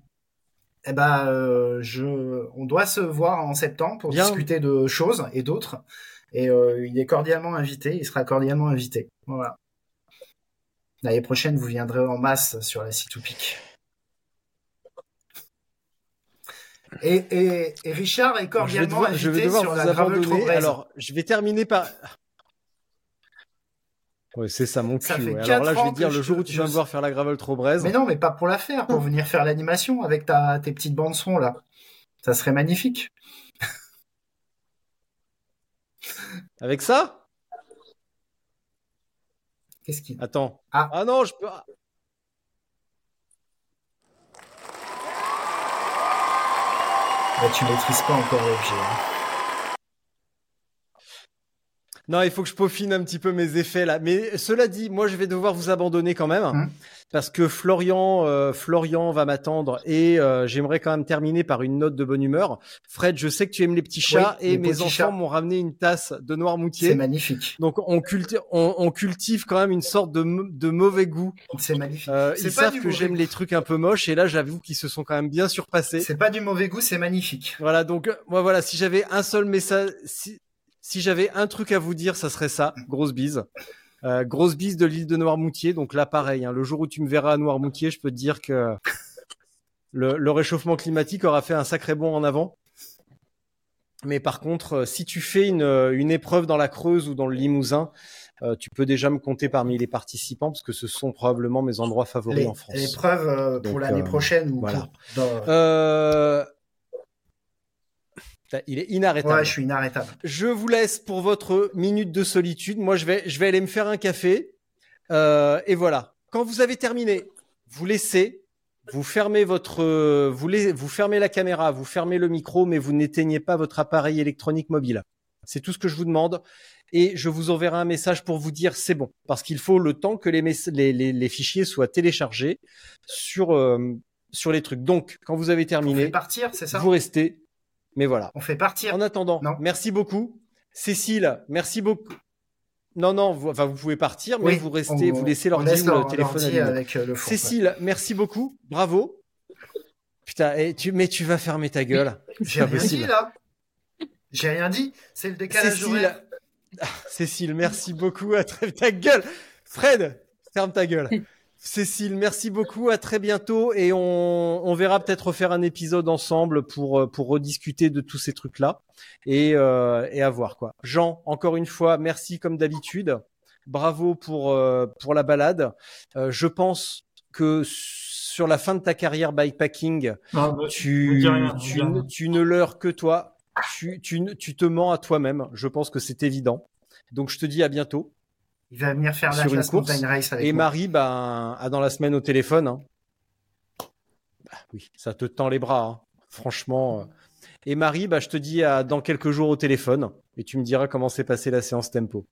S3: Eh ben, euh, je, on doit se voir en septembre pour
S1: Bien.
S3: discuter de choses et d'autres. Et euh, il est cordialement invité. Il sera cordialement invité. Voilà. L'année prochaine, vous viendrez en masse sur la C2Peak. Et, et, et Richard est
S1: je vais
S3: cordialement
S1: devoir, je vais
S3: invité
S1: devoir
S3: sur
S1: vous
S3: la
S1: abandonner. Alors, je vais terminer par. Ouais, c'est ça mon cul. ouais. Alors là, je vais dire, le jour où tu vas me voir faire la gravel trop braise.
S3: Mais non, mais pas pour la faire, pour venir faire l'animation avec ta, tes petites bandes son là. Ça serait magnifique.
S1: Avec ça?
S3: Qu'est-ce qui
S1: Attends.
S3: Ah.
S1: non, je peux. ah.
S3: Bah, tu maîtrises pas encore l'objet. hein.
S1: Non, il faut que je peaufine un petit peu mes effets là. Mais cela dit, moi je vais devoir vous abandonner quand même
S3: Hum.
S1: Parce que Florian, euh, Florian va m'attendre et euh, j'aimerais quand même terminer par une note de bonne humeur. Fred, je sais que tu aimes les petits chats
S3: Oui,
S1: et mes enfants m'ont ramené une tasse de
S3: C'est
S1: Noirmoutier.
S3: magnifique.
S1: Donc on cultive, on, on cultive quand même une sorte de, de mauvais goût.
S3: C'est magnifique.
S1: Euh,
S3: C'est
S1: ils
S3: pas
S1: savent
S3: du
S1: que j'aime les trucs un peu moches et là j'avoue qu'ils se sont quand même bien surpassés.
S3: C'est pas du mauvais goût, c'est magnifique.
S1: Voilà, donc euh, moi voilà, si j'avais un seul message, si, si j'avais un truc à vous dire, ça serait ça, grosse bise. Euh, grosse bise de l'île de Noirmoutier. Donc là, pareil, hein, le jour où tu me verras à Noirmoutier, je peux te dire que le, le réchauffement climatique aura fait un sacré bond en avant. Mais par contre, euh, si tu fais une, euh, une épreuve dans la Creuse ou dans le Limousin, euh, tu peux déjà me compter parmi les participants parce que ce sont probablement mes endroits favoris
S3: Les,
S1: en France.
S3: l'épreuve euh, pour l'année
S1: euh,
S3: prochaine ou
S1: voilà.
S3: dans-
S1: Euh... Il est inarrêtable.
S3: Ouais, je suis inarrêtable.
S1: Je vous laisse pour votre minute de solitude. Moi, je vais, je vais aller me faire un café. Euh, et voilà. Quand vous avez terminé, vous laissez, vous fermez votre, euh, vous, vous fermez la caméra, vous fermez le micro, mais vous n'éteignez pas votre appareil électronique mobile. C'est tout ce que je vous demande. Et je vous enverrai un message pour vous dire c'est bon. Parce qu'il faut le temps que les, mess- les, les, les fichiers soient téléchargés sur, euh, sur les trucs. Donc, quand vous avez terminé,
S3: partir, ça?
S1: vous restez. Mais voilà.
S3: On fait partir.
S1: En attendant,
S3: Non.
S1: merci beaucoup. Cécile, merci beaucoup. Non, non, vous, enfin, vous pouvez partir, mais
S3: Oui,
S1: vous restez,
S3: on-
S1: vous laissez l'ordi
S3: laisse
S1: ou le
S3: l'or-
S1: téléphone
S3: avec euh, le fond.
S1: Cécile, merci beaucoup. Bravo. Putain, et tu, mais tu vas fermer ta gueule.
S3: J'ai rien
S1: possible.
S3: dit là. J'ai rien dit. C'est le décalage
S1: Cécile,
S3: horaire.
S1: Ah, Cécile, merci beaucoup. À ta gueule. Fred, ferme ta gueule. [laughs] Cécile, merci beaucoup. À très bientôt et on, on verra peut-être refaire un épisode ensemble pour euh, pour rediscuter de tous ces trucs-là et euh, et à voir quoi. Jean, encore une fois, merci comme d'habitude. Bravo pour euh, pour la balade. Euh, je pense que sur la fin de ta carrière bikepacking,
S5: Non, bah,
S1: tu,
S5: rien,
S1: tu, tu ne leurres que toi. Tu, tu, tu te mens à toi-même. Je pense que c'est évident. Donc je te dis à bientôt.
S3: Il va venir faire la classe
S1: course.
S3: montagne race avec
S1: Et
S3: moi.
S1: Marie, ben, a dans la semaine au téléphone. hein. Bah oui, ça te tend les bras. hein. Franchement. euh. Et Marie, bah, je te dis à dans quelques jours au téléphone. Et tu me diras comment s'est passée la séance tempo.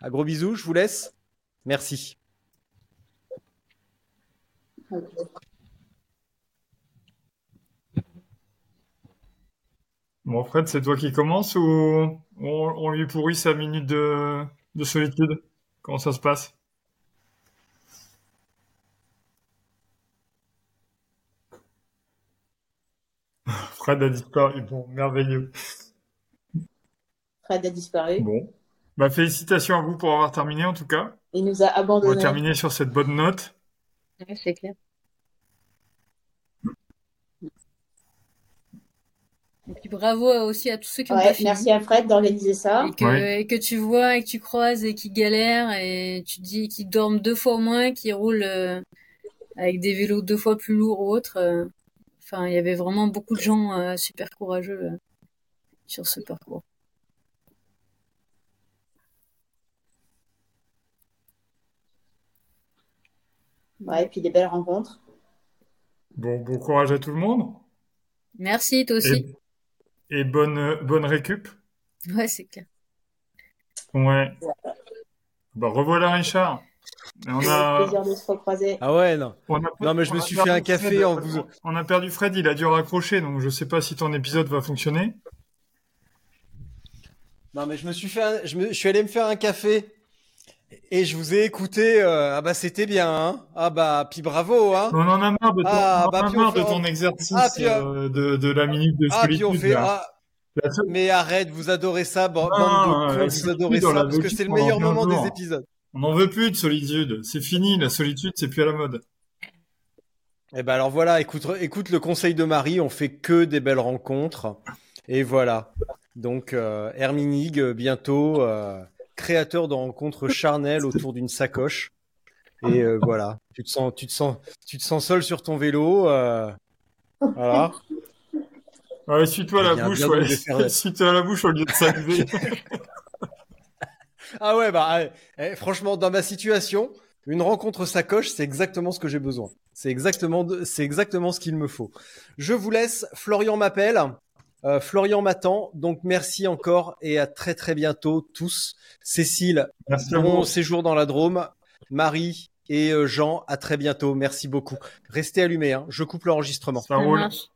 S1: Un gros bisou, je vous laisse. Merci.
S5: Bon, Fred, c'est toi qui commence ou on, on lui pourrit sa minute de, de solitude? Comment ça se passe? [laughs] Fred a disparu. Bon, merveilleux.
S4: Fred a disparu.
S5: Bon. Bah, félicitations à vous pour avoir terminé, en tout cas.
S4: Il nous a
S5: On va terminer sur cette bonne note.
S2: Ouais, c'est clair. Et puis bravo aussi à tous ceux qui ont
S4: Ouais,
S2: pas fini.
S4: merci à Fred d'organiser ça.
S2: Et que,
S5: Ouais.
S2: et que tu vois et que tu croises et qui galèrent et tu dis qu'ils dorment deux fois moins, qui roulent euh, avec des vélos deux fois plus lourds ou autres. euh. Enfin, il y avait vraiment beaucoup de gens euh, super courageux euh, sur ce parcours.
S4: Ouais, et puis des belles rencontres.
S5: Bon, bon courage à tout le monde.
S2: Merci, toi aussi.
S5: Et, et bonne, euh, bonne récup.
S2: Ouais, c'est clair.
S5: Ouais. Bah, revoilà Richard. Et on a,
S4: plaisir de se recroiser.
S1: Ah ouais, non.
S5: on a-
S1: Non, mais je
S5: on
S1: me suis fait un café
S5: Fred.
S1: en vous-
S5: On a perdu Fred, il a dû raccrocher, donc je sais pas si ton épisode va fonctionner.
S1: Non, mais je me suis fait, un- je, me, je suis allé me faire un café et je vous ai écouté. euh, ah bah c'était bien, hein. Ah bah puis bravo, hein.
S5: On en a marre de ton,
S1: Ah, bah,
S5: marre de exercice
S1: Ah, puis, euh,
S5: euh, de, de la minute de
S1: Ah puis on
S5: solitude.
S1: fait.
S5: là.
S1: Ah, mais arrête, vous adorez ça,
S5: Ah,
S1: bande de
S5: la
S1: cons, vous
S5: solitude,
S1: adorez ça parce que c'est le meilleur
S5: 15
S1: moment des épisodes.
S5: On n'en veut plus de solitude. C'est fini, la solitude, c'est plus à la mode.
S1: Eh ben alors voilà, écoute, écoute le conseil de Marie, on fait que des belles rencontres et voilà. Donc euh, Herminig euh, bientôt euh, créateur de rencontres charnelles autour d'une sacoche et euh, voilà, tu te sens, tu te sens, tu te sens seul sur ton vélo, euh, voilà.
S5: Ouais, suis-toi la bouche, ouais.
S1: faire- [laughs]
S5: Suis-toi la bouche au lieu de s'amuser. [laughs]
S1: Ah ouais bah eh, eh, franchement dans ma situation, une rencontre sacoche, c'est exactement ce que j'ai besoin. C'est exactement, de- c'est exactement ce qu'il me faut. Je vous laisse. Florian m'appelle. Euh, Florian Matan, donc merci encore et à très très bientôt tous. Cécile,
S5: Merci
S1: bon séjour dans la Drôme. Marie et euh, Jean, à très bientôt. Merci beaucoup. Restez allumés, hein. je coupe l'enregistrement.
S5: Ça
S2: Ça
S5: roule.
S2: marche.